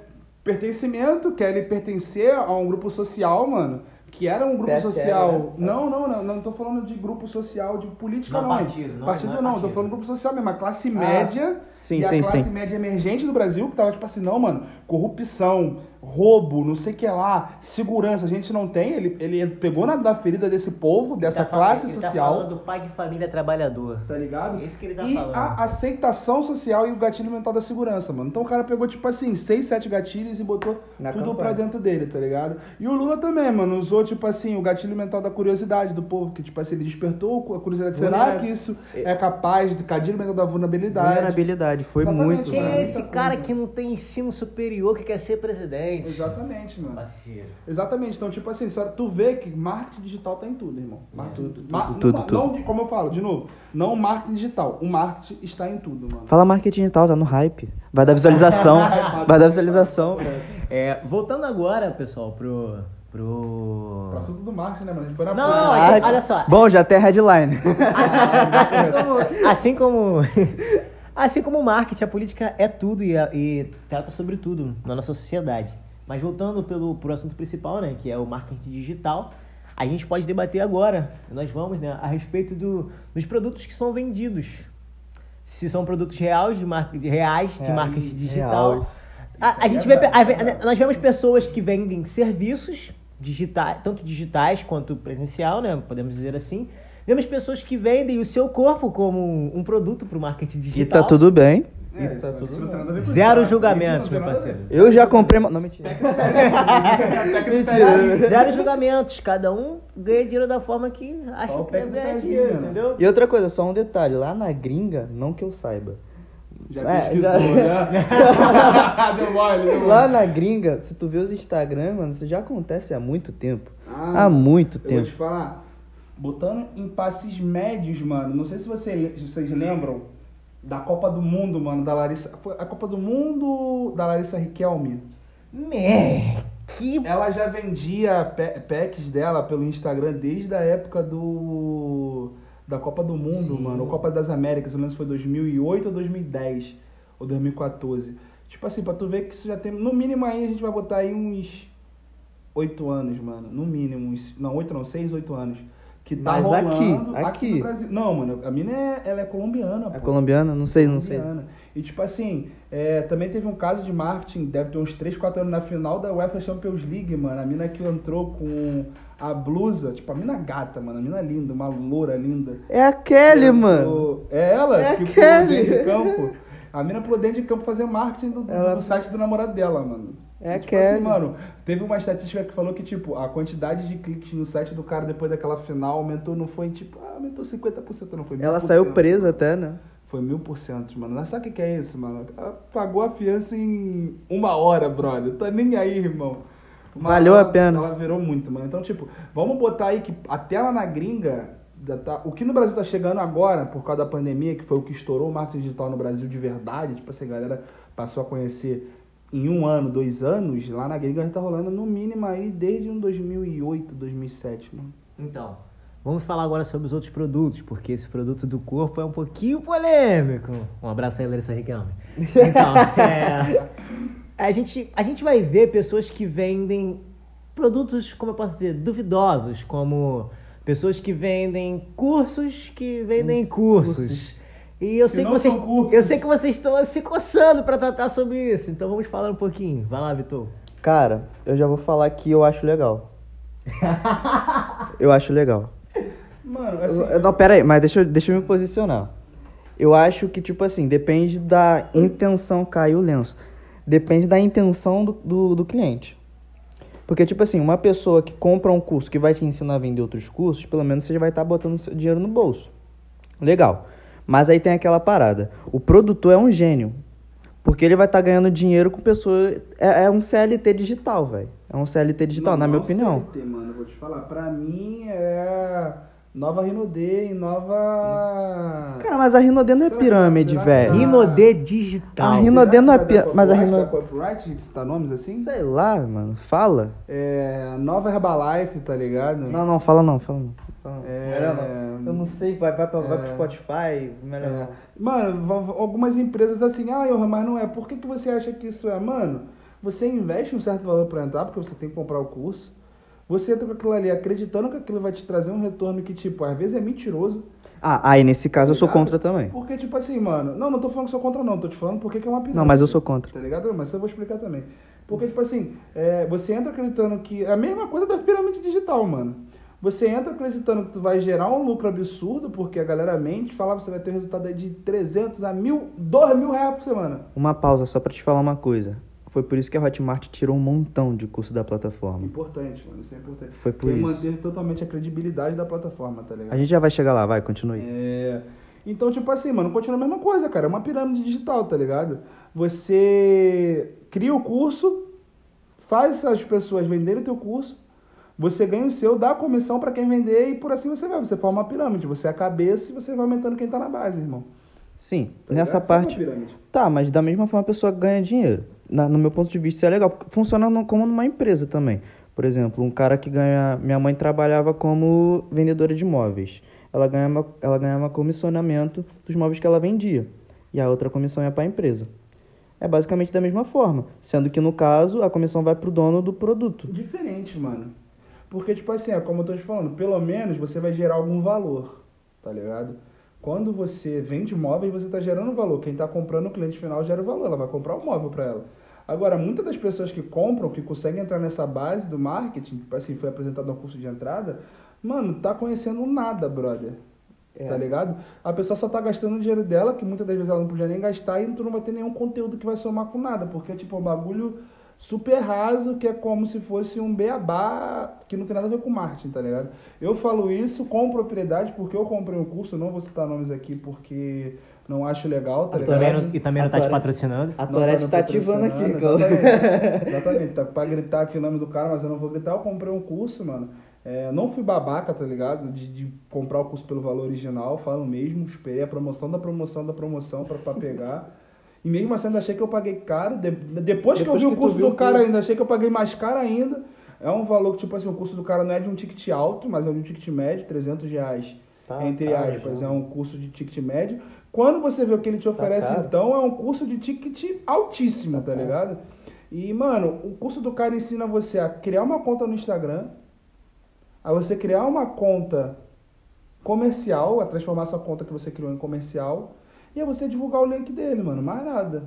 Speaker 3: pertencimento, quer ele pertencer a um grupo social, mano. Que era um grupo
Speaker 2: PSL,
Speaker 3: social.
Speaker 2: né?
Speaker 3: Não, não, não, não tô falando de grupo social de política,
Speaker 2: Não,
Speaker 3: não.
Speaker 2: partido, não,
Speaker 3: partido
Speaker 2: não
Speaker 3: não,
Speaker 2: é
Speaker 3: tô
Speaker 2: partido.
Speaker 3: falando grupo social mesmo, a classe média.
Speaker 1: sim,
Speaker 3: e a
Speaker 1: sim,
Speaker 3: classe
Speaker 1: sim.
Speaker 3: média emergente do Brasil, que tava tipo assim, não, mano, corrupção, roubo, não sei o que lá, segurança, a gente não tem. Ele, ele pegou na da ferida desse povo, dessa
Speaker 2: Tá falando-
Speaker 3: classe
Speaker 2: ele
Speaker 3: social.
Speaker 2: Tá falando do pai de família trabalhador.
Speaker 3: Tá ligado?
Speaker 2: É isso que ele tá
Speaker 3: e
Speaker 2: falando.
Speaker 3: a aceitação social e o gatilho mental da segurança, mano. Então o cara pegou, tipo assim, seis, sete gatilhos e botou
Speaker 1: Na
Speaker 3: tudo
Speaker 1: campanha.
Speaker 3: pra dentro dele, tá ligado? E o Lula também, mano, usou, tipo assim, o gatilho mental da curiosidade do povo, que, tipo assim, ele despertou a curiosidade. Será
Speaker 1: Vulnera-
Speaker 3: que isso é capaz de gatilho mental da vulnerabilidade?
Speaker 1: Vulnerabilidade, foi
Speaker 3: Exatamente.
Speaker 1: muito,
Speaker 2: Quem é esse
Speaker 3: Muita
Speaker 2: cara que não tem ensino superior que quer ser presidente?
Speaker 3: Exatamente, mano.
Speaker 2: Parceiro.
Speaker 3: Exatamente. Então, tipo assim, só tu vê que marketing digital tá em tudo, irmão. Marketing,
Speaker 1: Tudo, tudo,
Speaker 3: Ma-
Speaker 1: tudo,
Speaker 3: não,
Speaker 1: tudo.
Speaker 3: não como eu falo, de novo, não marketing digital. O marketing está em tudo, mano.
Speaker 1: Fala marketing digital, tá no hype. Vai dar visualização. vai dar visualização.
Speaker 2: É, voltando agora, pessoal, pro. pro.
Speaker 3: Pro assunto do marketing, né, mano? A gente foi na
Speaker 2: Não, gente- olha só.
Speaker 1: Bom, já tem headline.
Speaker 2: assim como, assim como assim como o marketing, a política é tudo e, e trata sobre tudo na nossa sociedade. Mas voltando pelo pro assunto principal, né, que é o marketing digital, a gente pode debater agora. Nós vamos, né, a respeito do, dos produtos que são vendidos. Se são produtos reais de, mar, reais de marketing digital.
Speaker 1: reais.
Speaker 2: A, a
Speaker 3: aí
Speaker 2: gente
Speaker 3: é
Speaker 2: vê, a-
Speaker 3: é
Speaker 2: nós vemos pessoas que vendem serviços digitais, tanto digitais quanto presencial, né? Podemos dizer assim. Vemos pessoas que vendem o seu corpo como um produto para o marketing
Speaker 1: E
Speaker 2: digital.
Speaker 1: tá tudo bem.
Speaker 3: É,
Speaker 4: e tá
Speaker 3: isso,
Speaker 4: tudo
Speaker 3: a gente não tem
Speaker 4: bem.
Speaker 3: nada a ver com
Speaker 2: Zero
Speaker 3: isso,
Speaker 2: julgamentos, meu parceiro.
Speaker 4: Eu já comprei. Não, mentira. Mentira.
Speaker 2: Zero julgamentos. Cada um ganha dinheiro da forma que acha que deve ganhar dinheiro,
Speaker 3: né?
Speaker 2: entendeu?
Speaker 4: E outra coisa, só um detalhe. Lá na gringa, não que eu saiba.
Speaker 3: Já
Speaker 4: É,
Speaker 3: pesquisou,
Speaker 4: já-
Speaker 3: né? deu mole, deu mole.
Speaker 4: Lá na gringa, se tu vê os Instagram, mano, isso já acontece há muito tempo.
Speaker 3: Ah,
Speaker 4: há muito
Speaker 3: Eu vou
Speaker 4: tempo.
Speaker 3: te falar, botando em passes médios, mano. Não sei se você- se vocês lembram da Copa do Mundo, mano, da Larissa. Foi a Copa do Mundo da Larissa Riquelme.
Speaker 2: Mé, que
Speaker 3: Ela já vendia pa- packs dela pelo Instagram desde a época do da Copa do Mundo,
Speaker 2: Sim.
Speaker 3: mano, ou Copa das Américas, eu lembro se foi 2008 ou 2010 ou 2014. Tipo assim, pra tu ver que isso já tem, no mínimo aí a gente vai botar aí uns 8 anos, mano, no mínimo, uns, não, 8 não, 6, 8 anos. Que tá
Speaker 4: Mas aqui,
Speaker 3: rolando
Speaker 4: aqui.
Speaker 3: no Brasil. Não, mano, a mina é, ela é colombiana,
Speaker 4: É
Speaker 3: pô.
Speaker 4: colombiana? Não sei, não sei.
Speaker 3: Colombiana. E tipo assim, é, também teve um caso de marketing, deve ter uns 3, 4 anos na final da UEFA Champions League, mano. A mina que entrou com a blusa, tipo, a mina gata, mano. A mina linda, uma loura linda.
Speaker 4: É a Kelly,
Speaker 3: Entrou-
Speaker 4: mano.
Speaker 3: É ela
Speaker 4: É a
Speaker 3: que pulou
Speaker 4: Kelly.
Speaker 3: dentro de campo. A mina pulou dentro de campo fazer marketing do, do-
Speaker 4: Ela-
Speaker 3: do site do namorado dela, mano.
Speaker 4: É a
Speaker 3: tipo
Speaker 4: Kelly.
Speaker 3: assim, mano, teve uma estatística que falou que, tipo, a quantidade de cliques no site do cara depois daquela final aumentou, não foi, tipo, ah, aumentou 50%, não foi
Speaker 4: Ela
Speaker 3: 1000%,
Speaker 4: saiu presa
Speaker 3: mano.
Speaker 4: até, né?
Speaker 3: Foi mil por cento, mano. Mas sabe o que, que é isso, mano? Ela pagou a fiança em uma hora, brother. Tá nem aí, irmão. Mas
Speaker 4: Valeu
Speaker 3: ela-
Speaker 4: a pena.
Speaker 3: Ela virou muito, mano. Então, tipo, vamos botar aí que até lá na gringa, tá- o que no Brasil tá chegando agora, por causa da pandemia, que foi o que estourou o marketing digital no Brasil de verdade, tipo assim, a galera passou a conhecer em um ano, dois anos, lá na gringa já tá rolando no mínimo aí desde um 2008, 2007, mano.
Speaker 2: Então, vamos falar agora sobre os outros produtos, porque esse produto do corpo é um pouquinho polêmico. Um abraço aí, Larissa Riquelme. Então, é, a, gente, a gente vai ver pessoas que vendem produtos, como eu posso dizer, duvidosos, como pessoas que vendem cursos que vendem cursos.
Speaker 4: cursos.
Speaker 2: E eu
Speaker 3: Que
Speaker 2: sei, que
Speaker 3: não
Speaker 2: vocês, eu sei que vocês estão se coçando para tratar sobre isso, então vamos falar um pouquinho. Vai lá, Vitor.
Speaker 4: Cara, eu já vou falar que eu acho legal. eu acho legal.
Speaker 3: Mano, assim.
Speaker 4: Eu- não, pera aí, mas deixa, eu- deixa eu me posicionar. Eu acho que, tipo assim, depende da intenção, caiu o lenço. Depende da intenção do, do, do cliente. Porque, tipo assim, uma pessoa que compra um curso que vai te ensinar a vender outros cursos, pelo menos você já vai estar botando seu dinheiro no bolso. Legal. Mas aí tem aquela parada. O produtor é um gênio. Porque ele vai estar ganhando dinheiro com pessoa. É, é um CLT digital, velho. É um CLT digital,
Speaker 3: Não,
Speaker 4: na minha
Speaker 3: não
Speaker 4: opinião.
Speaker 3: CLT, mano, vou te falar. Pra mim é nova Rinodê e nova.
Speaker 4: Cara, mas a Rinodê não é
Speaker 3: Será
Speaker 4: pirâmide,
Speaker 3: será que-
Speaker 4: velho.
Speaker 2: Rinodê Digital.
Speaker 4: A Rinodê não é
Speaker 3: Será que
Speaker 4: pi-
Speaker 3: vai dar
Speaker 4: mas a
Speaker 3: copyright?
Speaker 4: Rino-
Speaker 3: Dá copyright de citar nomes assim?
Speaker 4: Sei lá, mano. Fala.
Speaker 3: É. Nova Herbalife, tá ligado?
Speaker 4: Não, não, fala não, fala não.
Speaker 3: É,
Speaker 4: Melhor não. Eu não sei, vai, vai, pra, vai pro
Speaker 3: É.
Speaker 4: Spotify, melhor
Speaker 3: É.
Speaker 4: não.
Speaker 3: Mano, algumas empresas assim, ah, Johan, mas não é. Por que, que você acha que isso é? Mano, você investe um certo valor pra entrar, porque você tem que comprar o curso. Você entra com aquilo ali acreditando que aquilo vai te trazer um retorno que, tipo, às vezes é mentiroso.
Speaker 4: Ah, aí nesse caso eu sou contra também.
Speaker 3: Porque, tipo assim, mano, não, não tô falando que sou contra, não, tô te falando porque que é uma pirâmide.
Speaker 4: Não, mas eu sou contra.
Speaker 3: Tá ligado? Mas eu vou explicar também. Porque, tipo assim, é, você entra acreditando que. É a mesma coisa da pirâmide digital, mano. Você entra acreditando que tu vai gerar um lucro absurdo, porque a galera mente, fala que você vai ter um resultado de 300 a mil, 2 mil reais por semana.
Speaker 4: Uma pausa só pra te falar uma coisa. Foi por isso que a Hotmart tirou um montão de curso da plataforma.
Speaker 3: Importante, mano, isso é importante.
Speaker 4: Foi por
Speaker 3: Porque
Speaker 4: isso.
Speaker 3: manter totalmente a credibilidade da plataforma, tá ligado?
Speaker 4: A gente já vai chegar lá, vai, continue.
Speaker 3: É. Então, tipo assim, mano, continua a mesma coisa, cara. É uma pirâmide digital, tá ligado? Você cria o curso, faz as pessoas venderem o teu curso, você ganha o seu, dá a comissão pra quem vender e por assim você vai. Você forma uma pirâmide. Você é a cabeça e você vai aumentando quem tá na base, irmão.
Speaker 4: Sim,
Speaker 3: Tá
Speaker 4: nessa parte. Tá, mas da mesma forma a pessoa ganha dinheiro. Na- no meu ponto de vista, isso é legal. porque Funciona no- como numa empresa também. Por exemplo, um cara que ganha. Minha mãe trabalhava como vendedora de móveis. Ela ganhava, ela ganhava comissionamento dos móveis que ela vendia. E a outra comissão ia para a empresa. É basicamente da mesma forma. Sendo que no caso, a comissão vai pro dono do produto.
Speaker 3: Diferente, mano. Porque, tipo assim, é como eu tô te falando, pelo menos você vai gerar algum valor, tá ligado? Quando você vende móveis, você tá gerando valor. Quem tá comprando, o cliente final gera o valor. Ela vai comprar o móvel pra ela. Agora, muitas das pessoas que compram, que conseguem entrar nessa base do marketing, tipo assim, foi apresentado no curso de entrada, mano, tá conhecendo nada, brother. tá ligado? A pessoa só tá gastando o dinheiro dela, que muitas das vezes ela não podia nem gastar, e tu não vai ter nenhum conteúdo que vai somar com nada, porque, tipo, é um bagulho super raso, que é como se fosse um beabá que não tem nada a ver com marketing, tá ligado? Eu falo isso com propriedade porque eu comprei um curso, não vou citar nomes aqui porque não acho legal, tá
Speaker 2: E
Speaker 3: ligado?
Speaker 2: também, não- e também não tá te patrocinando.
Speaker 4: A
Speaker 3: Não
Speaker 4: Torete
Speaker 3: me
Speaker 4: tá ativando aqui.
Speaker 3: Exatamente. exatamente. Tá pra gritar aqui o nome do cara, mas eu não vou gritar. Eu comprei um curso, mano. É, não fui babaca, tá ligado? De, de comprar o curso pelo valor original, falo mesmo. Esperei a promoção da promoção da promoção pra pegar. E mesmo assim, ainda achei que eu paguei caro. De- depois, que eu
Speaker 4: Depois
Speaker 3: vi o curso do cara ainda, achei que eu paguei mais caro ainda. É um valor que, tipo assim, o curso do cara não é de um ticket alto, mas é de um ticket médio, 300 reais.
Speaker 4: Tá
Speaker 3: entre
Speaker 4: caro
Speaker 3: aspas,
Speaker 4: já.
Speaker 3: é um curso de ticket médio. Quando você vê o que ele te oferece,
Speaker 4: caro.
Speaker 3: então, é um curso de ticket altíssimo, tá
Speaker 4: caro.
Speaker 3: ligado? E, mano, o curso do cara ensina você a criar uma conta no Instagram, a você criar uma conta comercial, a transformar sua conta que você criou em comercial, e a você divulgar o link dele, mano. Mais nada,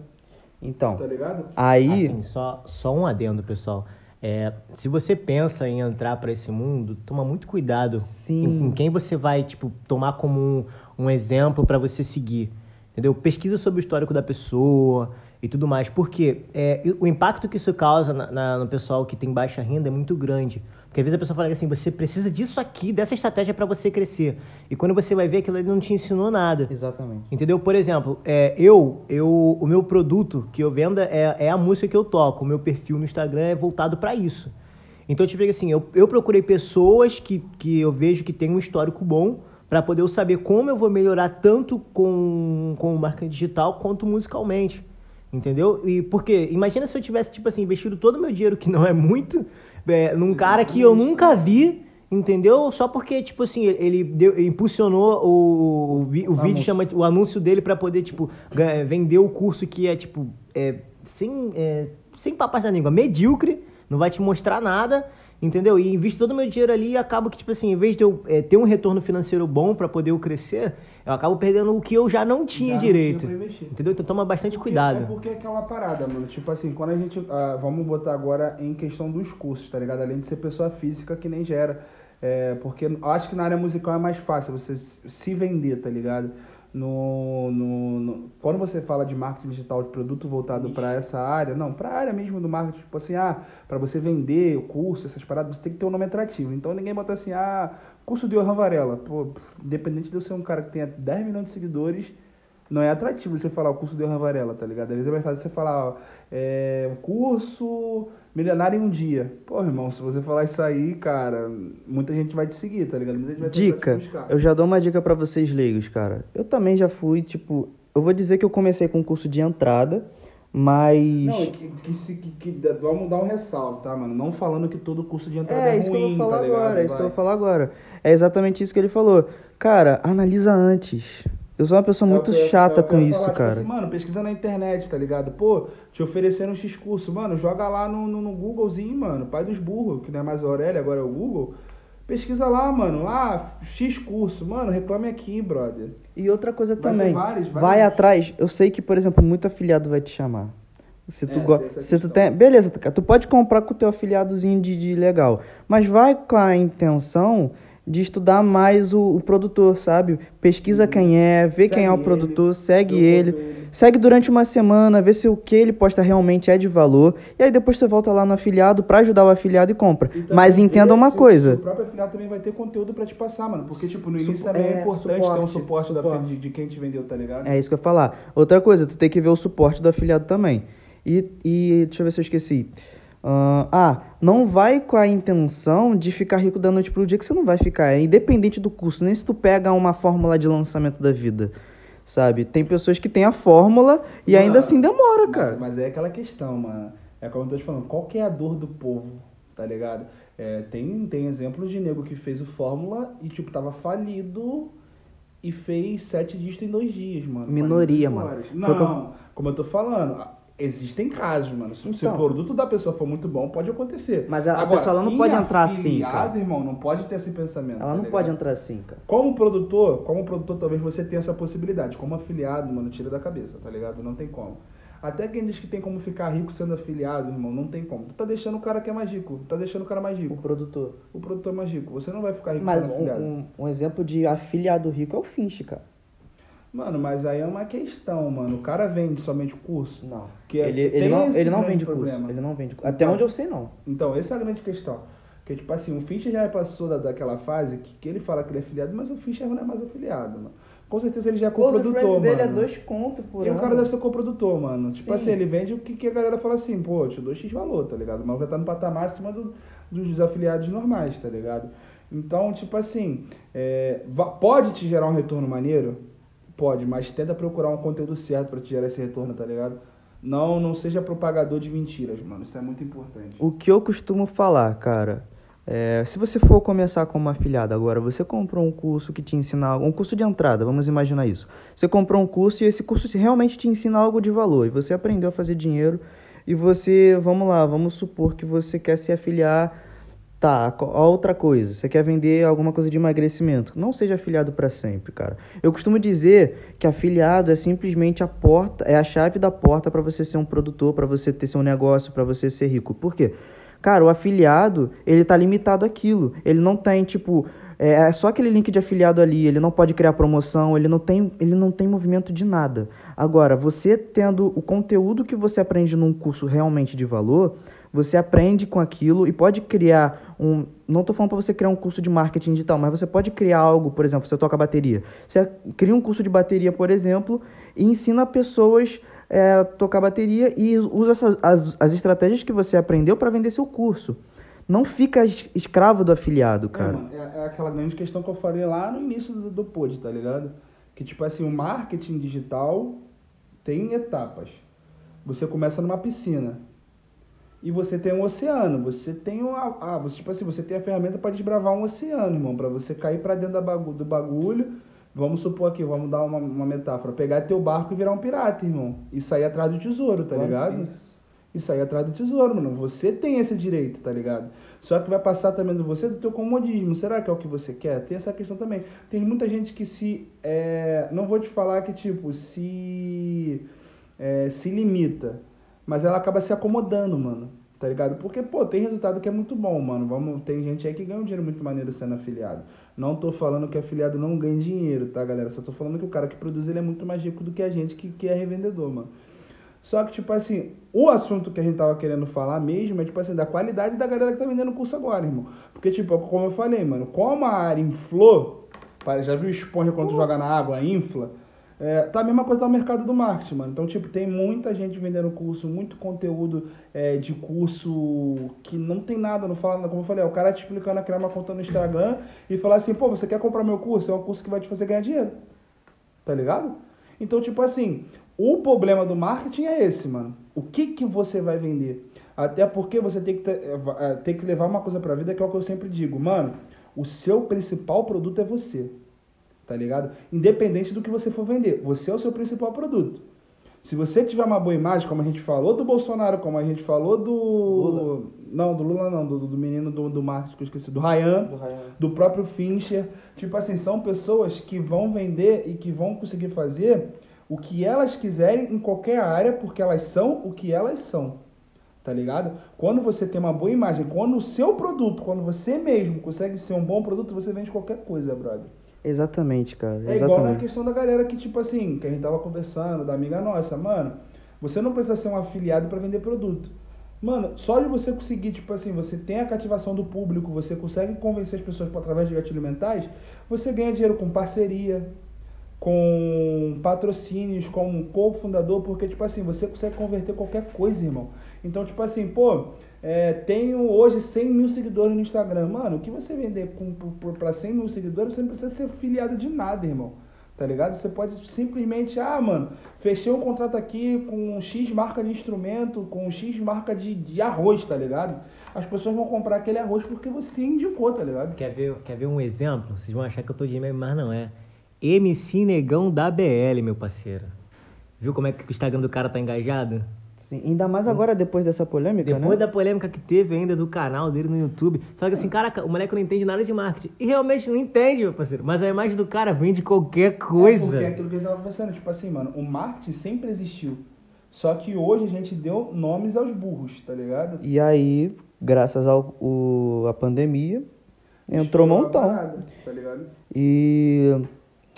Speaker 4: Então,
Speaker 3: tá ligado?
Speaker 4: aí.
Speaker 2: Assim, só, só um adendo, pessoal. É, se você pensa em entrar pra esse mundo, toma muito cuidado
Speaker 4: Sim.
Speaker 2: em, em quem você vai, tipo, tomar como um, um exemplo pra você seguir. Entendeu? Pesquisa sobre o histórico da pessoa e tudo mais. Porque é, o impacto que isso causa na- na- no pessoal que tem baixa renda é muito grande. Porque às vezes a pessoa fala assim, você precisa disso aqui, dessa estratégia pra você crescer. E quando você vai ver aquilo ali não te ensinou nada.
Speaker 4: Exatamente.
Speaker 2: Entendeu? Por exemplo, é, eu, eu, o meu produto que eu vendo é, é a música que eu toco. O meu perfil no Instagram é voltado pra isso. Então, tipo assim, eu, eu procurei pessoas que, que eu vejo que tem um histórico bom pra poder eu saber como eu vou melhorar tanto com, com marca digital quanto musicalmente. Entendeu? E porque, imagina se eu tivesse, tipo assim, investido todo o meu dinheiro, que não é muito, é, num cara que eu nunca vi, entendeu? Só porque, tipo assim, ele deu- impulsionou o, o, o vídeo, chama, o anúncio dele pra poder, tipo, ganha- vender o curso que é, tipo, é, sem, é, sem papas na língua, medíocre, não vai te mostrar nada, entendeu? E invisto todo o meu dinheiro ali e acaba que, tipo assim, em vez de eu é, ter um retorno financeiro bom pra poder eu crescer, eu acabo perdendo o que eu já não tinha
Speaker 3: Já não
Speaker 2: direito.
Speaker 3: tinha pra investir.
Speaker 2: entendeu? Então toma bastante
Speaker 3: Porque-
Speaker 2: cuidado.
Speaker 3: É porque é aquela parada, mano. Tipo assim, quando a gente. ah, vamos botar agora em questão dos cursos, tá ligado? Além de ser pessoa física que nem gera. É, porque eu acho que na área musical é mais fácil você se vender, tá ligado? No, no, no- quando você fala de marketing digital de produto voltado para essa área, não, para a área mesmo do marketing, tipo assim, ah, para você vender o curso, essas paradas, você tem que ter um nome atrativo. Então ninguém bota assim, ah, curso de Johan Varela. Pô, independente de eu ser um cara que tenha 10 milhões de seguidores, não é atrativo você falar o curso de Johan Varela, tá ligado? Às vezes é mais fácil você falar, ó, é, o curso milionário em um dia. Pô, irmão, se você falar isso aí, cara, muita gente vai te seguir, tá ligado? Muita gente vai
Speaker 4: Dica, eu já dou uma dica pra vocês leigos, cara. Eu também já fui, tipo, eu vou dizer que eu comecei com um curso de entrada, mas
Speaker 3: Não, que, que, que, que- vamos dar um ressalto, tá, mano? Não falando que todo curso de entrada
Speaker 4: é
Speaker 3: é,
Speaker 4: isso que eu vou falar
Speaker 3: tá ligado?
Speaker 4: agora, é isso que eu
Speaker 3: Vai.
Speaker 4: vou falar agora. É exatamente isso que ele falou. Cara, analisa antes. Eu sou uma pessoa
Speaker 3: É
Speaker 4: muito
Speaker 3: eu-
Speaker 4: chata
Speaker 3: é
Speaker 4: com isso,
Speaker 3: falar, tipo
Speaker 4: cara.
Speaker 3: assim, mano, pesquisa na internet, tá ligado? Pô, te ofereceram um X curso. Mano, joga lá no, no, no Googlezinho, mano. Pai dos burros, que não é mais o Aurélio, agora é o Google. Pesquisa lá, mano. Ah, X curso. Mano, reclame aqui, brother.
Speaker 4: E outra coisa
Speaker 3: Vai
Speaker 4: também,
Speaker 3: vários,
Speaker 4: vai
Speaker 3: vários.
Speaker 4: atrás. Eu sei que, por exemplo, muito afiliado vai te chamar. Se tu
Speaker 3: É,
Speaker 4: go...
Speaker 3: tem essa
Speaker 4: se tu tem, beleza, tu tu pode comprar com o teu afiliadozinho de, de legal, mas vai com a intenção de estudar mais o, o produtor, sabe? Pesquisa quem é, vê quem é o
Speaker 3: Segue
Speaker 4: produtor,
Speaker 3: ele,
Speaker 4: segue ele,
Speaker 3: conteúdo.
Speaker 4: segue durante uma semana, vê se o que ele posta realmente é de valor, e aí depois você volta lá no afiliado pra ajudar o afiliado e compra.
Speaker 3: E também
Speaker 4: Mas entenda uma
Speaker 3: se-
Speaker 4: coisa.
Speaker 3: O próprio afiliado também vai ter conteúdo pra te passar, mano. Porque, tipo, no
Speaker 4: Supo-
Speaker 3: início também é,
Speaker 4: é,
Speaker 3: importante ter um
Speaker 4: suporte,
Speaker 3: suporte,
Speaker 4: suporte.
Speaker 3: de quem te vendeu, tá ligado?
Speaker 4: É isso que eu ia falar. Outra coisa, tu tem que ver o suporte do afiliado também. E, e deixa eu ver se eu esqueci. Ah, ah, não vai com a intenção de ficar rico da noite pro dia, que você não vai ficar. É independente do curso, nem se tu pega uma fórmula de lançamento da vida. Sabe? Tem pessoas que têm a fórmula e
Speaker 3: Mano,
Speaker 4: ainda assim demora,
Speaker 3: Mas,
Speaker 4: cara.
Speaker 3: mas é aquela questão, mano. É como eu tô te falando, qual que é a dor do povo, tá ligado? É, tem, tem exemplos de nego que fez o Fórmula e, tipo, tava falido e fez sete dígitos em dois dias, mano.
Speaker 4: Minoria,
Speaker 3: 48
Speaker 4: mano.
Speaker 3: Não,
Speaker 4: o eu-
Speaker 3: como eu tô falando, existem casos, mano. Se, se o
Speaker 4: Então.
Speaker 3: produto da pessoa for muito bom, pode acontecer.
Speaker 4: Mas a- a
Speaker 3: Agora,
Speaker 4: pessoa, ela não pode entrar assim,
Speaker 3: afiliado,
Speaker 4: cara.
Speaker 3: irmão, não pode ter esse pensamento.
Speaker 4: Ela
Speaker 3: tá
Speaker 4: não
Speaker 3: ligado?
Speaker 4: pode entrar assim, cara.
Speaker 3: Como produtor, como produtor, talvez você tenha essa possibilidade. Como afiliado, mano, tira da cabeça, tá ligado? Não tem como. Até quem diz que tem como ficar rico sendo afiliado, irmão, não tem como. Tu tá deixando o cara que é mais rico, tu tá deixando o cara mais
Speaker 4: O
Speaker 3: rico.
Speaker 4: produtor.
Speaker 3: O produtor é mais rico. Você não vai ficar rico
Speaker 4: Mas
Speaker 3: sendo
Speaker 4: um,
Speaker 3: afiliado.
Speaker 4: um, um exemplo de afiliado rico é o Finch, cara.
Speaker 3: Mano, mas aí é uma questão, mano. O cara vende somente curso.
Speaker 4: Não.
Speaker 3: Que é-
Speaker 4: ele, ele não, ele não vende
Speaker 3: problema.
Speaker 4: curso. Ele não vende curso. Até
Speaker 3: Então-
Speaker 4: onde eu sei, não.
Speaker 3: Então, essa é a grande questão. Porque, tipo assim, o Fischer já passou da, daquela fase que, que ele fala que ele é afiliado, mas o Fischer não é mais afiliado, mano. Com certeza ele já é coprodutor, mano.
Speaker 4: dele é dois contos por
Speaker 3: E o
Speaker 4: ano.
Speaker 3: cara deve ser coprodutor, mano. Tipo
Speaker 4: Sim.
Speaker 3: assim, ele vende o que, que a galera fala assim, pô, eu te dou X valor, tá ligado? Mas vai estar no patamar acima do- dos afiliados normais, tá ligado? Então, tipo assim, é, pode te gerar um retorno maneiro? Pode, mas tenta procurar um conteúdo certo pra te gerar esse retorno, tá ligado? Não, não seja propagador de mentiras, mano. Isso é muito importante.
Speaker 4: O que eu costumo falar, cara, é, se você for começar como afiliado agora, você comprou um curso que te ensina algo, um curso de entrada, vamos imaginar isso. Você comprou um curso e esse curso realmente te ensina algo de valor e você aprendeu a fazer dinheiro e você, vamos lá, vamos supor que você quer se afiliar Tá, a outra coisa, você quer vender alguma coisa de emagrecimento, não seja afiliado para sempre, cara. Eu costumo dizer que afiliado é simplesmente a porta, é a chave da porta para você ser um produtor, para você ter seu negócio, para você ser rico. Por quê? Cara, o afiliado, ele tá limitado àquilo. Ele não tem, tipo, é é só aquele link de afiliado ali, ele não pode criar promoção, ele não tem, ele não tem movimento de nada. Agora, você tendo o conteúdo que você aprende num curso realmente de valor, você aprende com aquilo e pode criar um. Não estou falando para você criar um curso de marketing digital, mas você pode criar algo, por exemplo, você toca bateria. Você cria um curso de bateria, por exemplo, e ensina pessoas é, a tocar bateria e usa essas, as, as estratégias que você aprendeu para vender seu curso. Não fica es- escravo do afiliado,
Speaker 3: É,
Speaker 4: cara.
Speaker 3: mano, é, é aquela grande questão que eu falei lá no início do, do pod, tá ligado? Que tipo assim, o marketing digital tem etapas. Você começa numa piscina. E você tem um oceano, você tem uma, ah, você, tipo assim, você tem a ferramenta para desbravar um oceano, irmão, para você cair para dentro da bagu- do bagulho. Vamos supor aqui, vamos dar uma, uma metáfora, pegar teu barco e virar um pirata, irmão, e sair atrás do tesouro, tá
Speaker 4: One
Speaker 3: ligado?
Speaker 4: Piece.
Speaker 3: e sair atrás do tesouro, mano. Você tem esse direito, tá ligado? Só que vai passar também do você do teu comodismo. Será que é o que você quer? Tem essa questão também. Tem muita gente que se. é, não vou te falar que, tipo, se. é, se limita. Mas ela acaba se acomodando, mano. Tá ligado? Porque, pô, tem resultado que é muito bom, mano. Vamos, tem gente aí que ganha um dinheiro muito maneiro sendo afiliado. Não tô falando que afiliado não ganha dinheiro, tá, galera? Só tô falando que o cara que produz ele é muito mais rico do que a gente que, que é revendedor, mano. Só que, tipo assim, o assunto que a gente tava querendo falar mesmo é, tipo assim, da qualidade da galera que tá vendendo curso agora, irmão. Porque, tipo, como eu falei, mano, como a área inflou, já viu esponja quando tu joga na água, infla? É, tá a mesma coisa no mercado do marketing, mano. Então, tipo, tem muita gente vendendo curso, muito conteúdo é, de curso que não tem nada, não fala nada. Como eu falei, é o cara te explicando a criar uma conta no Instagram e falar assim, pô, você quer comprar meu curso? É um curso que vai te fazer ganhar dinheiro. Tá ligado? Então, tipo assim, o problema do marketing é esse, mano. O que que você vai vender? Até porque você tem que, ter, é, é, tem que levar uma coisa pra vida, que é o que eu sempre digo. Mano, o seu principal produto é você. Tá ligado? Independente do que você for vender. Você é o seu principal produto. Se você tiver uma boa imagem, como a gente falou do Bolsonaro, como a gente falou do...
Speaker 4: Lula.
Speaker 3: Não, do Lula não, do, do menino do, do marketing que eu esqueci, do Ryan
Speaker 4: Do Ryan.
Speaker 3: do próprio Fincher. Tipo assim, são pessoas que vão vender e que vão conseguir fazer o que elas quiserem em qualquer área, porque elas são o que elas são. Tá ligado? Quando você tem uma boa imagem, quando o seu produto, quando você mesmo consegue ser um bom produto, você vende qualquer coisa, brother.
Speaker 4: Exatamente, cara.
Speaker 3: É igual na
Speaker 4: Exatamente.
Speaker 3: questão da galera que, tipo assim, que a gente tava conversando, da amiga nossa, mano, você não precisa ser um afiliado para vender produto. Mano, só de você conseguir, tipo assim, você tem a cativação do público, você consegue convencer as pessoas através de gatilhos mentais, você ganha dinheiro com parceria, com patrocínios, como cofundador, porque, tipo assim, você consegue converter qualquer coisa, irmão. Então, tipo assim, pô, é, tenho hoje 100 mil seguidores no Instagram. Mano, o que você vender pra 100 mil seguidores, você não precisa ser afiliado de nada, irmão. Tá ligado? Você pode simplesmente, ah, mano, fechei um contrato aqui com X marca de instrumento, com X marca de, de arroz, tá ligado? As pessoas vão comprar aquele arroz porque você indicou, tá ligado?
Speaker 2: Quer ver, quer ver um exemplo? Vocês vão achar que eu tô de meme, mas não é. MC Negão da BL, meu parceiro. Viu como é que o Instagram do cara tá engajado?
Speaker 4: Sim, ainda mais agora depois dessa polêmica,
Speaker 2: Depois
Speaker 4: né?
Speaker 2: da polêmica que teve ainda do canal dele no YouTube, fala assim, caraca, o moleque não entende nada de marketing. E realmente não entende, meu parceiro. Mas a imagem do cara vende qualquer
Speaker 3: É
Speaker 2: coisa.
Speaker 3: porque é aquilo que a gente tava conversando, tipo assim, mano, o marketing sempre existiu. Só que hoje a gente deu nomes aos burros, tá ligado?
Speaker 1: E aí, graças ao o, a pandemia, entrou montão.
Speaker 3: parada, Tá ligado?
Speaker 1: E.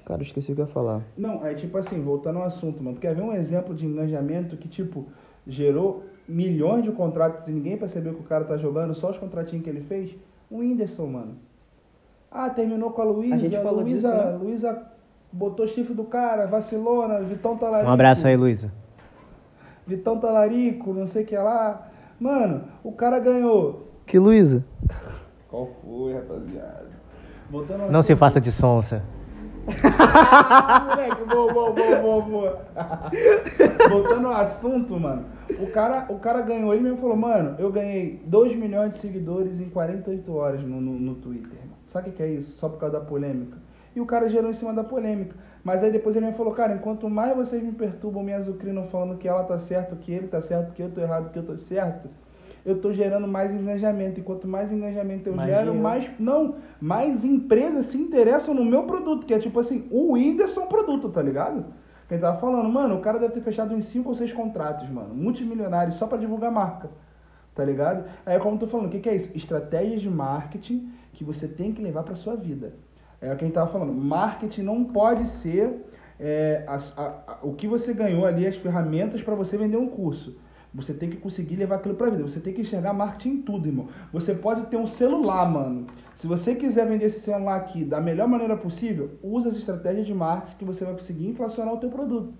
Speaker 1: Cara, eu esqueci o que eu ia falar.
Speaker 3: Não, é tipo assim, voltando ao assunto, mano. Tu quer ver um exemplo de engajamento que, tipo, gerou milhões de contratos e ninguém percebeu que o cara tá jogando, só os contratinhos que ele fez? O Whindersson, mano. Ah, terminou com a Luísa.
Speaker 1: A gente falou
Speaker 3: Luísa,
Speaker 1: disso, né?
Speaker 3: Luísa botou chifre do cara, vacilona, Vitão Talarico.
Speaker 2: Um abraço aí, Luísa.
Speaker 3: Vitão Talarico, não sei o que lá. Mano, o cara ganhou.
Speaker 1: Que Luísa?
Speaker 3: Qual foi, rapaziada? Voltando ao
Speaker 2: Não se faça de sonsa.
Speaker 3: Moleque, boa, boa, boa, boa, boa. Voltando ao assunto, mano. O cara, o cara ganhou, ele mesmo falou, mano, eu ganhei 2 milhões de seguidores em 48 horas no, no, no Twitter. Sabe o que é isso? Só por causa da polêmica. E o cara gerou em cima da polêmica. Mas aí depois ele me falou, cara, enquanto mais vocês me perturbam, me azucrinam falando que ela tá certo, que ele tá certo, que eu tô errado, que eu tô certo, eu tô gerando mais engajamento. E quanto mais engajamento eu
Speaker 2: Mais
Speaker 3: gero,
Speaker 2: dinheiro.
Speaker 3: mais. Não, mais empresas se interessam no meu produto, que é tipo assim, o Whindersson produto, tá ligado? Quem tava falando, mano, o cara deve ter fechado uns 5 ou 6 contratos, mano, multimilionários, só pra divulgar a marca. Tá ligado? Aí, como eu tô falando, o que, que é isso? Estratégias de marketing que você tem que levar pra sua vida. É o que a gente tava falando. Marketing não pode ser é, as- a- a- o que você ganhou ali, as ferramentas para você vender um curso. Você tem que conseguir levar aquilo pra vida. Você tem que enxergar marketing em tudo, irmão. Você pode ter um celular, mano. Se você quiser vender esse celular aqui da melhor maneira possível, usa as estratégias de marketing que você vai conseguir inflacionar o teu produto.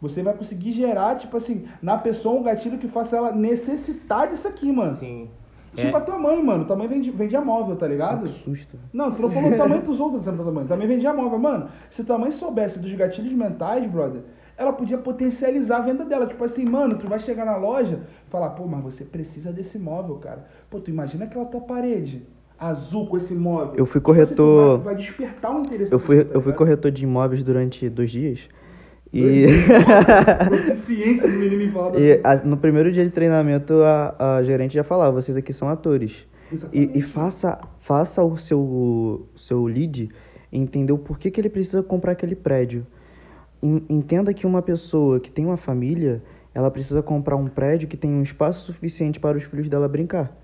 Speaker 3: Você vai conseguir gerar, tipo assim, na pessoa um gatilho que faça ela necessitar disso aqui, mano.
Speaker 2: Sim.
Speaker 3: Tipo a tua mãe, mano. Tua mãe vende, vendia móvel, tá ligado?
Speaker 1: Que susto.
Speaker 3: Não, tu não falou o tamanho dos outros exemplos da tua mãe. Também vendia móvel. Mano, se tua mãe soubesse dos gatilhos mentais, brother, ela podia potencializar a venda dela. Tipo assim, mano, tu vai chegar na loja e falar, pô, mas você precisa desse móvel, cara. Pô, tu imagina aquela tua parede azul com esse móvel.
Speaker 1: Eu fui corretor-
Speaker 3: Vai, vai despertar um interesse.
Speaker 1: Eu fui,
Speaker 3: tá
Speaker 1: eu fui corretor de imóveis durante dois dias. E,
Speaker 3: Proficiência do menino em
Speaker 1: e a- no primeiro dia de treinamento, a, a gerente já falava: vocês aqui são atores. E, e faça, faça o seu, o seu lead entender o porquê que ele precisa comprar aquele prédio. En- Entenda que uma pessoa que tem uma família, ela precisa comprar um prédio que tem um espaço suficiente para os filhos dela brincar.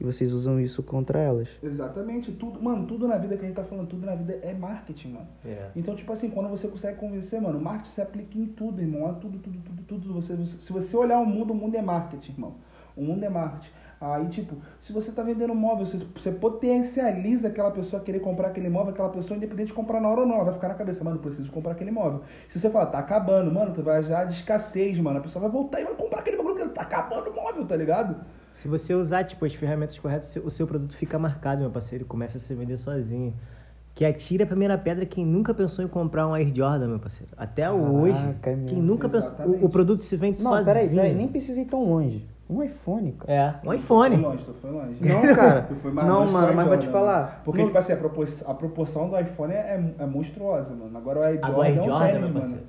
Speaker 1: E vocês usam isso contra elas.
Speaker 3: Exatamente, tudo, mano, tudo na vida que a gente tá falando, tudo na vida é marketing, mano.
Speaker 2: É.
Speaker 3: Então, tipo assim, quando você consegue convencer, mano, marketing se aplica em tudo, irmão. A tudo, tudo, tudo, tudo. Você, você- se você olhar o mundo, o mundo é marketing, irmão. O mundo é marketing. Aí, tipo, se você tá vendendo um móvel, você, você potencializa aquela pessoa a querer comprar aquele móvel, aquela pessoa, independente de comprar na hora ou não, ela vai ficar na cabeça, mano, preciso comprar aquele móvel. Se você falar, tá acabando, mano, tu vai já de escassez, mano, a pessoa vai voltar e vai comprar aquele bagulho que tá acabando o móvel, tá ligado?
Speaker 2: Se você usar, tipo, as ferramentas corretas, o seu- produto fica marcado, meu parceiro, e começa a se vender sozinho. Que atire a primeira pedra quem nunca pensou em comprar um Air Jordan, meu parceiro. Até hoje,
Speaker 1: é mesmo.
Speaker 2: quem nunca pensou...
Speaker 3: Exatamente.
Speaker 2: O, o produto se vende
Speaker 1: Não,
Speaker 2: sozinho.
Speaker 1: peraí, peraí, nem precisa ir tão longe. Um iPhone, cara.
Speaker 2: É, um
Speaker 3: Tu foi
Speaker 2: iPhone.
Speaker 3: longe, tu foi longe.
Speaker 1: Não, cara.
Speaker 3: Tu foi mais
Speaker 1: Não,
Speaker 3: longe
Speaker 1: mano, mas vou te falar.
Speaker 3: mano. Porque,
Speaker 1: Não-
Speaker 3: tipo assim, a, propor- a proporção do iPhone é, é monstruosa, mano. Agora o Air Jordan
Speaker 2: Air
Speaker 3: é um
Speaker 2: Jordan,
Speaker 3: tênis, mano.
Speaker 2: parceiro.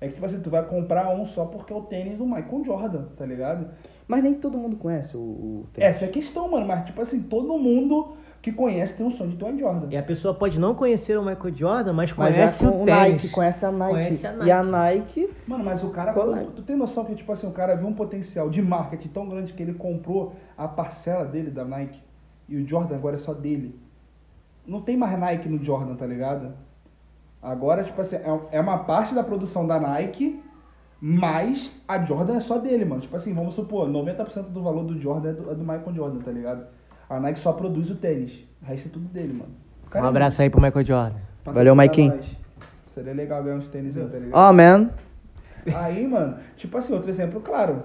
Speaker 3: É que, tipo assim, tu vai comprar um só porque é o tênis do Michael Jordan, tá ligado?
Speaker 1: Mas nem todo mundo conhece o, o tênis.
Speaker 3: Essa é a questão, mano. Mas, tipo assim, todo mundo que conhece tem um sonho de Air Jordan.
Speaker 2: E a pessoa pode não conhecer o Michael Jordan, mas
Speaker 1: Mas
Speaker 2: conhece
Speaker 1: já
Speaker 2: o tênis.
Speaker 1: Nike, conhece a Nike.
Speaker 2: Conhece a
Speaker 1: E a Nike,
Speaker 3: Mano, mas o cara. Tu tem noção que, tipo assim, o cara viu um potencial de marketing tão grande que ele comprou a parcela dele da Nike. E o Jordan agora é só dele. Não tem mais Nike no Jordan, tá ligado? Agora, tipo assim, é- é uma parte da produção da Nike, mas a Jordan é só dele, mano. Tipo assim, vamos supor, 90% do valor do Jordan é do, é do Michael Jordan, tá ligado? A Nike só produz o tênis. O resto é tudo dele, mano. Cara
Speaker 2: Um
Speaker 3: é
Speaker 2: abraço aí pro Michael Jordan.
Speaker 1: Valeu, Maikinho.
Speaker 3: nós. Seria legal ganhar uns tênis aí, tá ligado?
Speaker 1: oh man,
Speaker 3: Aí, mano, tipo assim, outro exemplo, claro.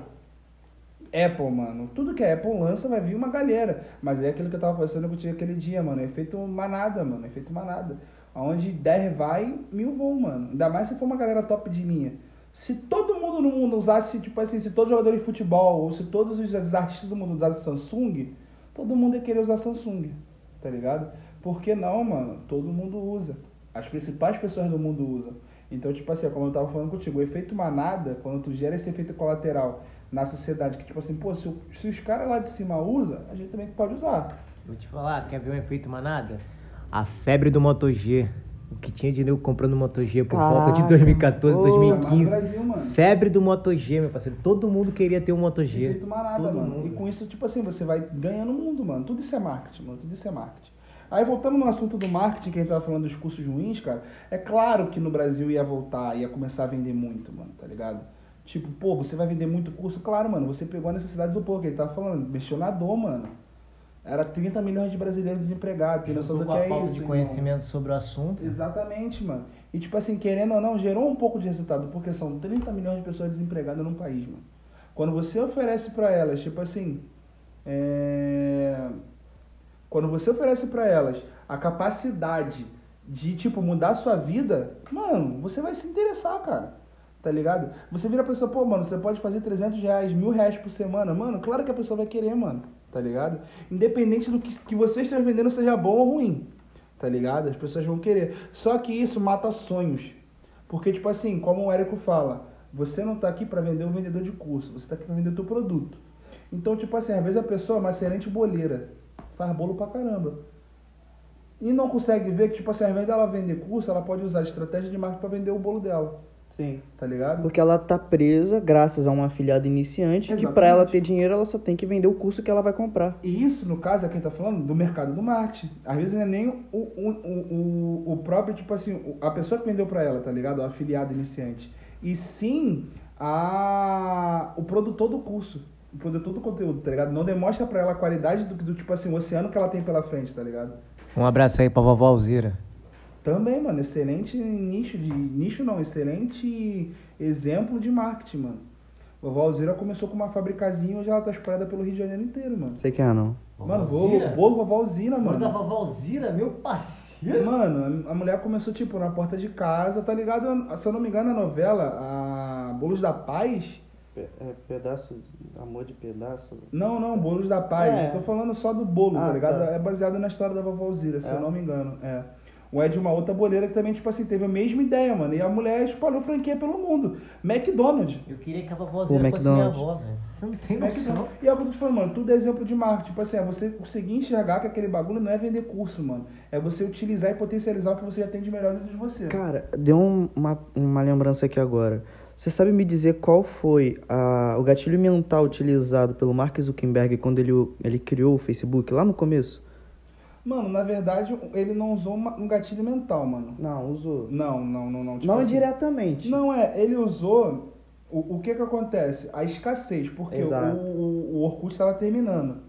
Speaker 3: Apple, mano. Tudo que a Apple lança vai vir uma galera. Mas é aquilo que eu tava conversando contigo aquele dia, mano. É efeito manada, mano. É efeito manada. Onde 10 vai, mil vão, mano. Ainda mais se for uma galera top de linha. Se todo mundo no mundo usasse, tipo assim, se todos os jogadores de futebol ou se todos os artistas do mundo usassem Samsung, todo mundo ia querer usar Samsung, tá ligado? Por que não, mano? Todo mundo usa. As principais pessoas do mundo usam. Então, tipo assim, como eu tava falando contigo, o efeito manada, quando tu gera esse efeito colateral na sociedade, que tipo assim, pô, se, se os caras lá de cima usam, a gente também pode usar.
Speaker 2: Vou te falar, quer ver um efeito manada? A febre do Moto G. O que tinha de nego comprando Moto G por
Speaker 1: Caraca.
Speaker 2: volta de 2014,
Speaker 1: Ô,
Speaker 3: Mas no
Speaker 2: 2015.
Speaker 3: Brasil, mano.
Speaker 2: Febre do Moto G, meu parceiro. Todo mundo queria ter um Moto
Speaker 3: Não
Speaker 2: G.
Speaker 3: mais nada,
Speaker 2: Todo
Speaker 3: mano.
Speaker 2: mundo.
Speaker 3: E com isso, tipo assim, você vai ganhando o mundo, mano. Tudo isso é marketing, mano. Tudo isso é marketing. Aí voltando no assunto do marketing, que a gente tava falando dos cursos ruins, cara, é claro que no Brasil ia voltar, ia começar a vender muito, mano, tá ligado? Tipo, pô, você vai vender muito curso? Claro, mano, você pegou a necessidade do povo, que ele tava falando, mexeu na dor, mano. Era 30 milhões de brasileiros desempregados,
Speaker 2: Juntou
Speaker 3: do
Speaker 2: com
Speaker 3: que
Speaker 2: a
Speaker 3: é
Speaker 2: falta
Speaker 3: isso,
Speaker 2: de
Speaker 3: irmão?
Speaker 2: conhecimento sobre o assunto.
Speaker 3: Exatamente, mano. E tipo assim, querendo ou não, gerou um pouco de resultado, porque são 30 milhões de pessoas desempregadas num país, mano. Quando você oferece pra elas, tipo assim, é... quando você oferece pra elas a capacidade de, tipo, mudar a sua vida, mano, você vai se interessar, cara. Tá ligado? Você vira a pessoa, pô, mano, você pode fazer 300 reais, mil reais por semana. Mano, claro que a pessoa vai querer, mano. Tá ligado? Independente do que, que você esteja vendendo seja bom ou ruim. Tá ligado? As pessoas vão querer. Só que isso mata sonhos. Porque, tipo assim, como o Érico fala, você não tá aqui pra vender um vendedor de curso, você tá aqui pra vender o teu produto. Então, tipo assim, às vezes a pessoa é uma excelente boleira, faz bolo pra caramba. E não consegue ver que, tipo assim, ao invés dela vender curso, ela pode usar estratégia de marketing pra vender o bolo dela.
Speaker 1: Sim.
Speaker 3: Tá ligado?
Speaker 1: Porque ela tá presa graças a uma afiliada iniciante que
Speaker 3: Exatamente.
Speaker 1: pra ela ter dinheiro ela só tem que vender o curso que ela vai comprar.
Speaker 3: E isso, no caso, é quem tá falando do mercado do marketing. Às vezes não é nem o, o, o, o, próprio, tipo assim, a pessoa que vendeu pra ela, tá ligado? O afiliado iniciante. E sim a, o produtor do curso. O produtor do conteúdo, tá ligado? Não demonstra pra ela a qualidade do, do tipo assim, o oceano que ela tem pela frente, tá ligado?
Speaker 2: Um abraço aí pra vovó Alzira.
Speaker 3: Também, mano, excelente nicho de. Nicho não, excelente exemplo de marketing, mano. Vovó Alzira começou com uma fabricazinha e hoje ela tá espalhada pelo Rio de Janeiro inteiro, mano.
Speaker 1: Sei que é não.
Speaker 3: Mano, vou, bolo vovó Alzira,
Speaker 2: Mano da vovó Alzira, meu parceiro.
Speaker 3: Mano, a mulher começou, tipo, na porta de casa, tá ligado? Se eu não me engano, a novela, a Bolos da Paz.
Speaker 1: É pedaço, amor de pedaço.
Speaker 3: Não, não, Bolos da Paz.
Speaker 1: É.
Speaker 3: Eu tô falando só do bolo,
Speaker 1: Ah,
Speaker 3: tá ligado?
Speaker 1: tá.
Speaker 3: É baseado na história da vovó Alzira, se
Speaker 1: É.
Speaker 3: eu não me engano. É. O é de uma outra boleira que também, tipo assim, teve a mesma ideia, mano. E a mulher espalhou franquia pelo mundo. McDonald's.
Speaker 2: Eu queria que a vovó Alzira
Speaker 1: O
Speaker 2: fosse minha avó, velho. Você não tem noção.
Speaker 3: McDonald's. E é o que eu tô te falando, mano. Tudo é exemplo de marketing. Tipo assim, é você conseguir enxergar que aquele bagulho não é vender curso, mano. É você utilizar e potencializar o que você já tem de melhor dentro de você.
Speaker 1: Cara, deu um- uma, uma lembrança aqui agora. Você sabe me dizer qual foi a- o gatilho mental utilizado pelo Mark Zuckerberg quando ele, ele criou o Facebook, lá no começo?
Speaker 3: Mano, na verdade, ele não usou um gatilho mental, mano.
Speaker 1: Não, usou.
Speaker 3: Não, não, não, não. Tipo
Speaker 1: Não
Speaker 3: assim,
Speaker 1: diretamente.
Speaker 3: Não é, ele usou. O, o que que acontece? A escassez, porque o,
Speaker 1: Exato.
Speaker 3: o, o Orkut estava terminando.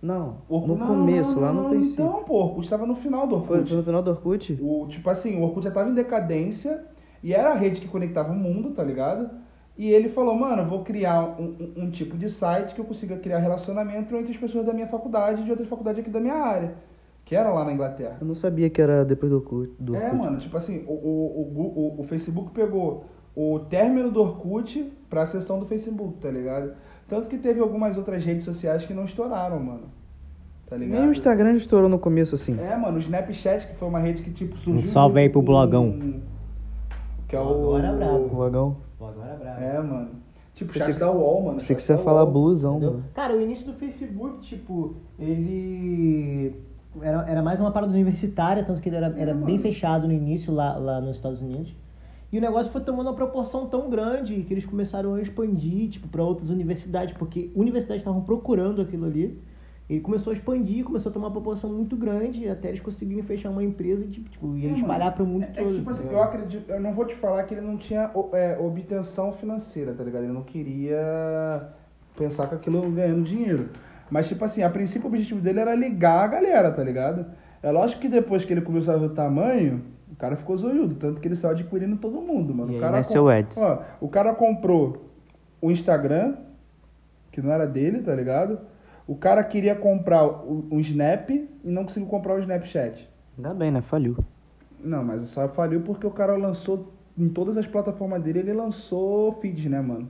Speaker 1: Não,
Speaker 3: O Orkut-
Speaker 1: no
Speaker 3: não,
Speaker 1: começo,
Speaker 3: não,
Speaker 1: lá
Speaker 3: não,
Speaker 1: no princípio.
Speaker 3: Então, pô, o Orkut estava no final do
Speaker 1: Foi,
Speaker 3: Orkut.
Speaker 1: foi no final do Orkut?
Speaker 3: O, tipo assim, o Orkut já tava em decadência e era a rede que conectava o mundo, tá ligado? E ele falou, mano, eu vou criar um, um- um tipo de site que eu consiga criar relacionamento entre as pessoas da minha faculdade e de outras faculdades aqui da minha área, que era lá na Inglaterra.
Speaker 1: Eu não sabia que era depois do Orkut. Do
Speaker 3: É,
Speaker 1: Orkut.
Speaker 3: mano, tipo assim, o, o, o, o, o Facebook pegou o término do Orkut pra sessão do Facebook, tá ligado? Tanto que teve algumas outras redes sociais que não estouraram, mano. Tá ligado?
Speaker 1: Nem o Instagram estourou no começo, assim.
Speaker 3: É, mano, o Snapchat, que foi uma rede que, tipo, surgiu...
Speaker 2: Um salve aí pro blogão.
Speaker 3: Que é o...
Speaker 2: Agora é brabo.
Speaker 1: O vagão.
Speaker 2: Pô, agora é brabo.
Speaker 3: É, mano. Tipo,
Speaker 1: Pensei
Speaker 3: chat
Speaker 1: que-
Speaker 3: da UOL, mano.
Speaker 1: Pensei que você ia
Speaker 3: da
Speaker 1: falar
Speaker 3: UOL.
Speaker 1: blusão,
Speaker 2: Entendeu?
Speaker 1: mano.
Speaker 2: Cara, o início do Facebook, tipo, ele. Era, era mais uma parada universitária, tanto que ele era, era bem fechado no início lá, lá nos Estados Unidos. E o negócio foi tomando uma proporção tão grande que eles começaram a expandir, tipo, para outras universidades, porque universidades estavam procurando aquilo ali. E começou a expandir, começou a tomar uma proporção muito grande, até eles conseguirem fechar uma empresa e, tipo, tipo, ia
Speaker 3: É,
Speaker 2: espalhar para o mundo
Speaker 3: é,
Speaker 2: todo.
Speaker 3: É que, tipo assim, eu acredito, eu não vou te falar que ele não tinha é, obtenção financeira, tá ligado? Ele não queria pensar com aquilo ganhando dinheiro. Mas, tipo assim, a princípio o objetivo dele era ligar a galera, tá ligado? É lógico que depois que ele começou a ver o tamanho, o cara ficou zoiudo, tanto que ele saiu adquirindo todo mundo, mano.
Speaker 1: E
Speaker 3: o cara
Speaker 1: nasceu.
Speaker 3: Ó, o cara comprou o Instagram, que não era dele, tá ligado? O cara queria comprar o, o Snap e não conseguiu comprar o Snapchat.
Speaker 1: Ainda bem, né? Faliu.
Speaker 3: Não, mas só faliu porque o cara lançou em todas as plataformas dele, ele lançou feeds, né, mano?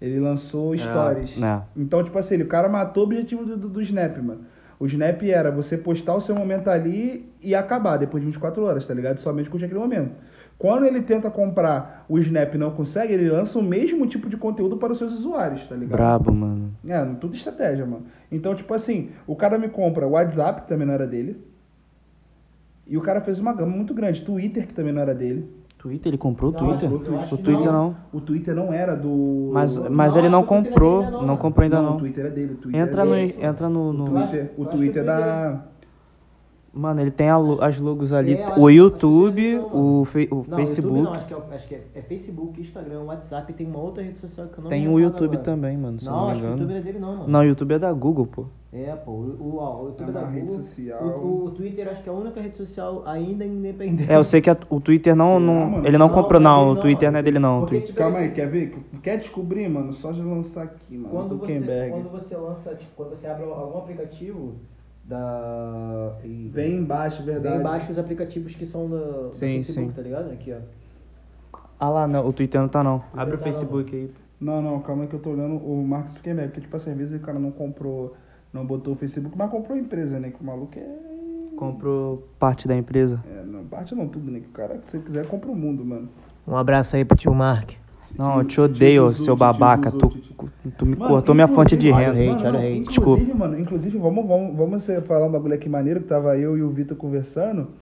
Speaker 3: Ele lançou stories.
Speaker 1: é.
Speaker 3: Então, tipo assim, ele- o cara matou o objetivo do, do, do Snap, mano. O Snap era você postar o seu momento ali e acabar depois de 24 horas, tá ligado? Somente curtir aquele momento. Quando ele tenta comprar o Snap e não consegue, ele lança o mesmo tipo de conteúdo para os seus usuários, tá ligado?
Speaker 1: Brabo, mano.
Speaker 3: É, tudo estratégia, mano. Então, tipo assim, o cara me compra o WhatsApp, que também não era dele. E o cara fez uma gama muito grande. Twitter, que também não era dele.
Speaker 1: Twitter, ele comprou o
Speaker 2: Não,
Speaker 1: Twitter?
Speaker 2: eu acho
Speaker 1: O Twitter não.
Speaker 3: O Twitter não era do.
Speaker 1: Mas, mas
Speaker 2: Não,
Speaker 1: ele não
Speaker 2: o Twitter
Speaker 1: comprou,
Speaker 2: não,
Speaker 1: não comprou ainda
Speaker 3: não,
Speaker 1: não.
Speaker 3: o Twitter é dele. O Twitter
Speaker 1: Entra
Speaker 3: é
Speaker 1: no,
Speaker 3: dele.
Speaker 1: entra no,
Speaker 3: O
Speaker 1: no-
Speaker 2: Eu acho-
Speaker 3: Twitter, o
Speaker 2: o
Speaker 3: Twitter
Speaker 2: Twitter
Speaker 3: da.
Speaker 1: Mano, ele tem lo- as logos ali.
Speaker 2: É, acho
Speaker 1: o YouTube, o, fe- o
Speaker 2: Não,
Speaker 1: Facebook.
Speaker 2: YouTube não, acho que, é, acho que é, é Facebook, Instagram, WhatsApp, tem uma outra rede social que eu não
Speaker 1: Tem o YouTube
Speaker 2: agora.
Speaker 1: também, mano,
Speaker 2: Não,
Speaker 1: não
Speaker 2: acho que o YouTube é dele não, mano.
Speaker 1: Não, o YouTube é da Google, pô.
Speaker 2: É, pô, o, o, ó, o YouTube
Speaker 3: É
Speaker 2: é da
Speaker 3: uma rede
Speaker 2: Google.
Speaker 3: social.
Speaker 2: O, o Twitter acho que é a única rede social ainda independente.
Speaker 1: É, eu sei que a- o Twitter não. Não
Speaker 3: mano?
Speaker 1: ele não
Speaker 2: Não,
Speaker 1: comprou,
Speaker 2: não é
Speaker 1: O Twitter não é dele, não.
Speaker 2: Porque, tipo,
Speaker 3: Calma aí,
Speaker 2: assim,
Speaker 3: quer ver? Quer descobrir, mano? Só de lançar aqui, mano.
Speaker 2: Quando você, quando você lança, tipo, quando você abre algum aplicativo da.
Speaker 3: Vem embaixo, verdade.
Speaker 2: Vem embaixo os aplicativos que são da, do
Speaker 1: Sim,
Speaker 2: Facebook,
Speaker 1: sim.
Speaker 2: tá ligado? Aqui, ó.
Speaker 1: Ah lá, não, o Twitter não tá, não.
Speaker 2: Twitter
Speaker 1: Abre o
Speaker 2: tá, não,
Speaker 1: Facebook aí.
Speaker 3: Não, não, calma aí que eu tô olhando o Mark Zuckerberg. Porque, tipo assim, às vezes o cara não comprou, não botou o Facebook, mas comprou a empresa, né? Que o maluco é.
Speaker 1: Comprou parte da empresa.
Speaker 3: É, não, parte não tudo, né? Que o cara, se você quiser, compra o mundo, mano.
Speaker 2: Um abraço aí pro tio Mark.
Speaker 1: Não, eu te odeio, seu babaca. Tu, tu me
Speaker 3: Mano,
Speaker 1: cortou minha fonte de renda.
Speaker 2: Olha o hate, olha o hate.
Speaker 3: Inclusive,
Speaker 1: Desculpa.
Speaker 3: mano, inclusive, vamos, vamos, vamos falar um bagulho aqui maneiro, que tava eu e o Vitor conversando.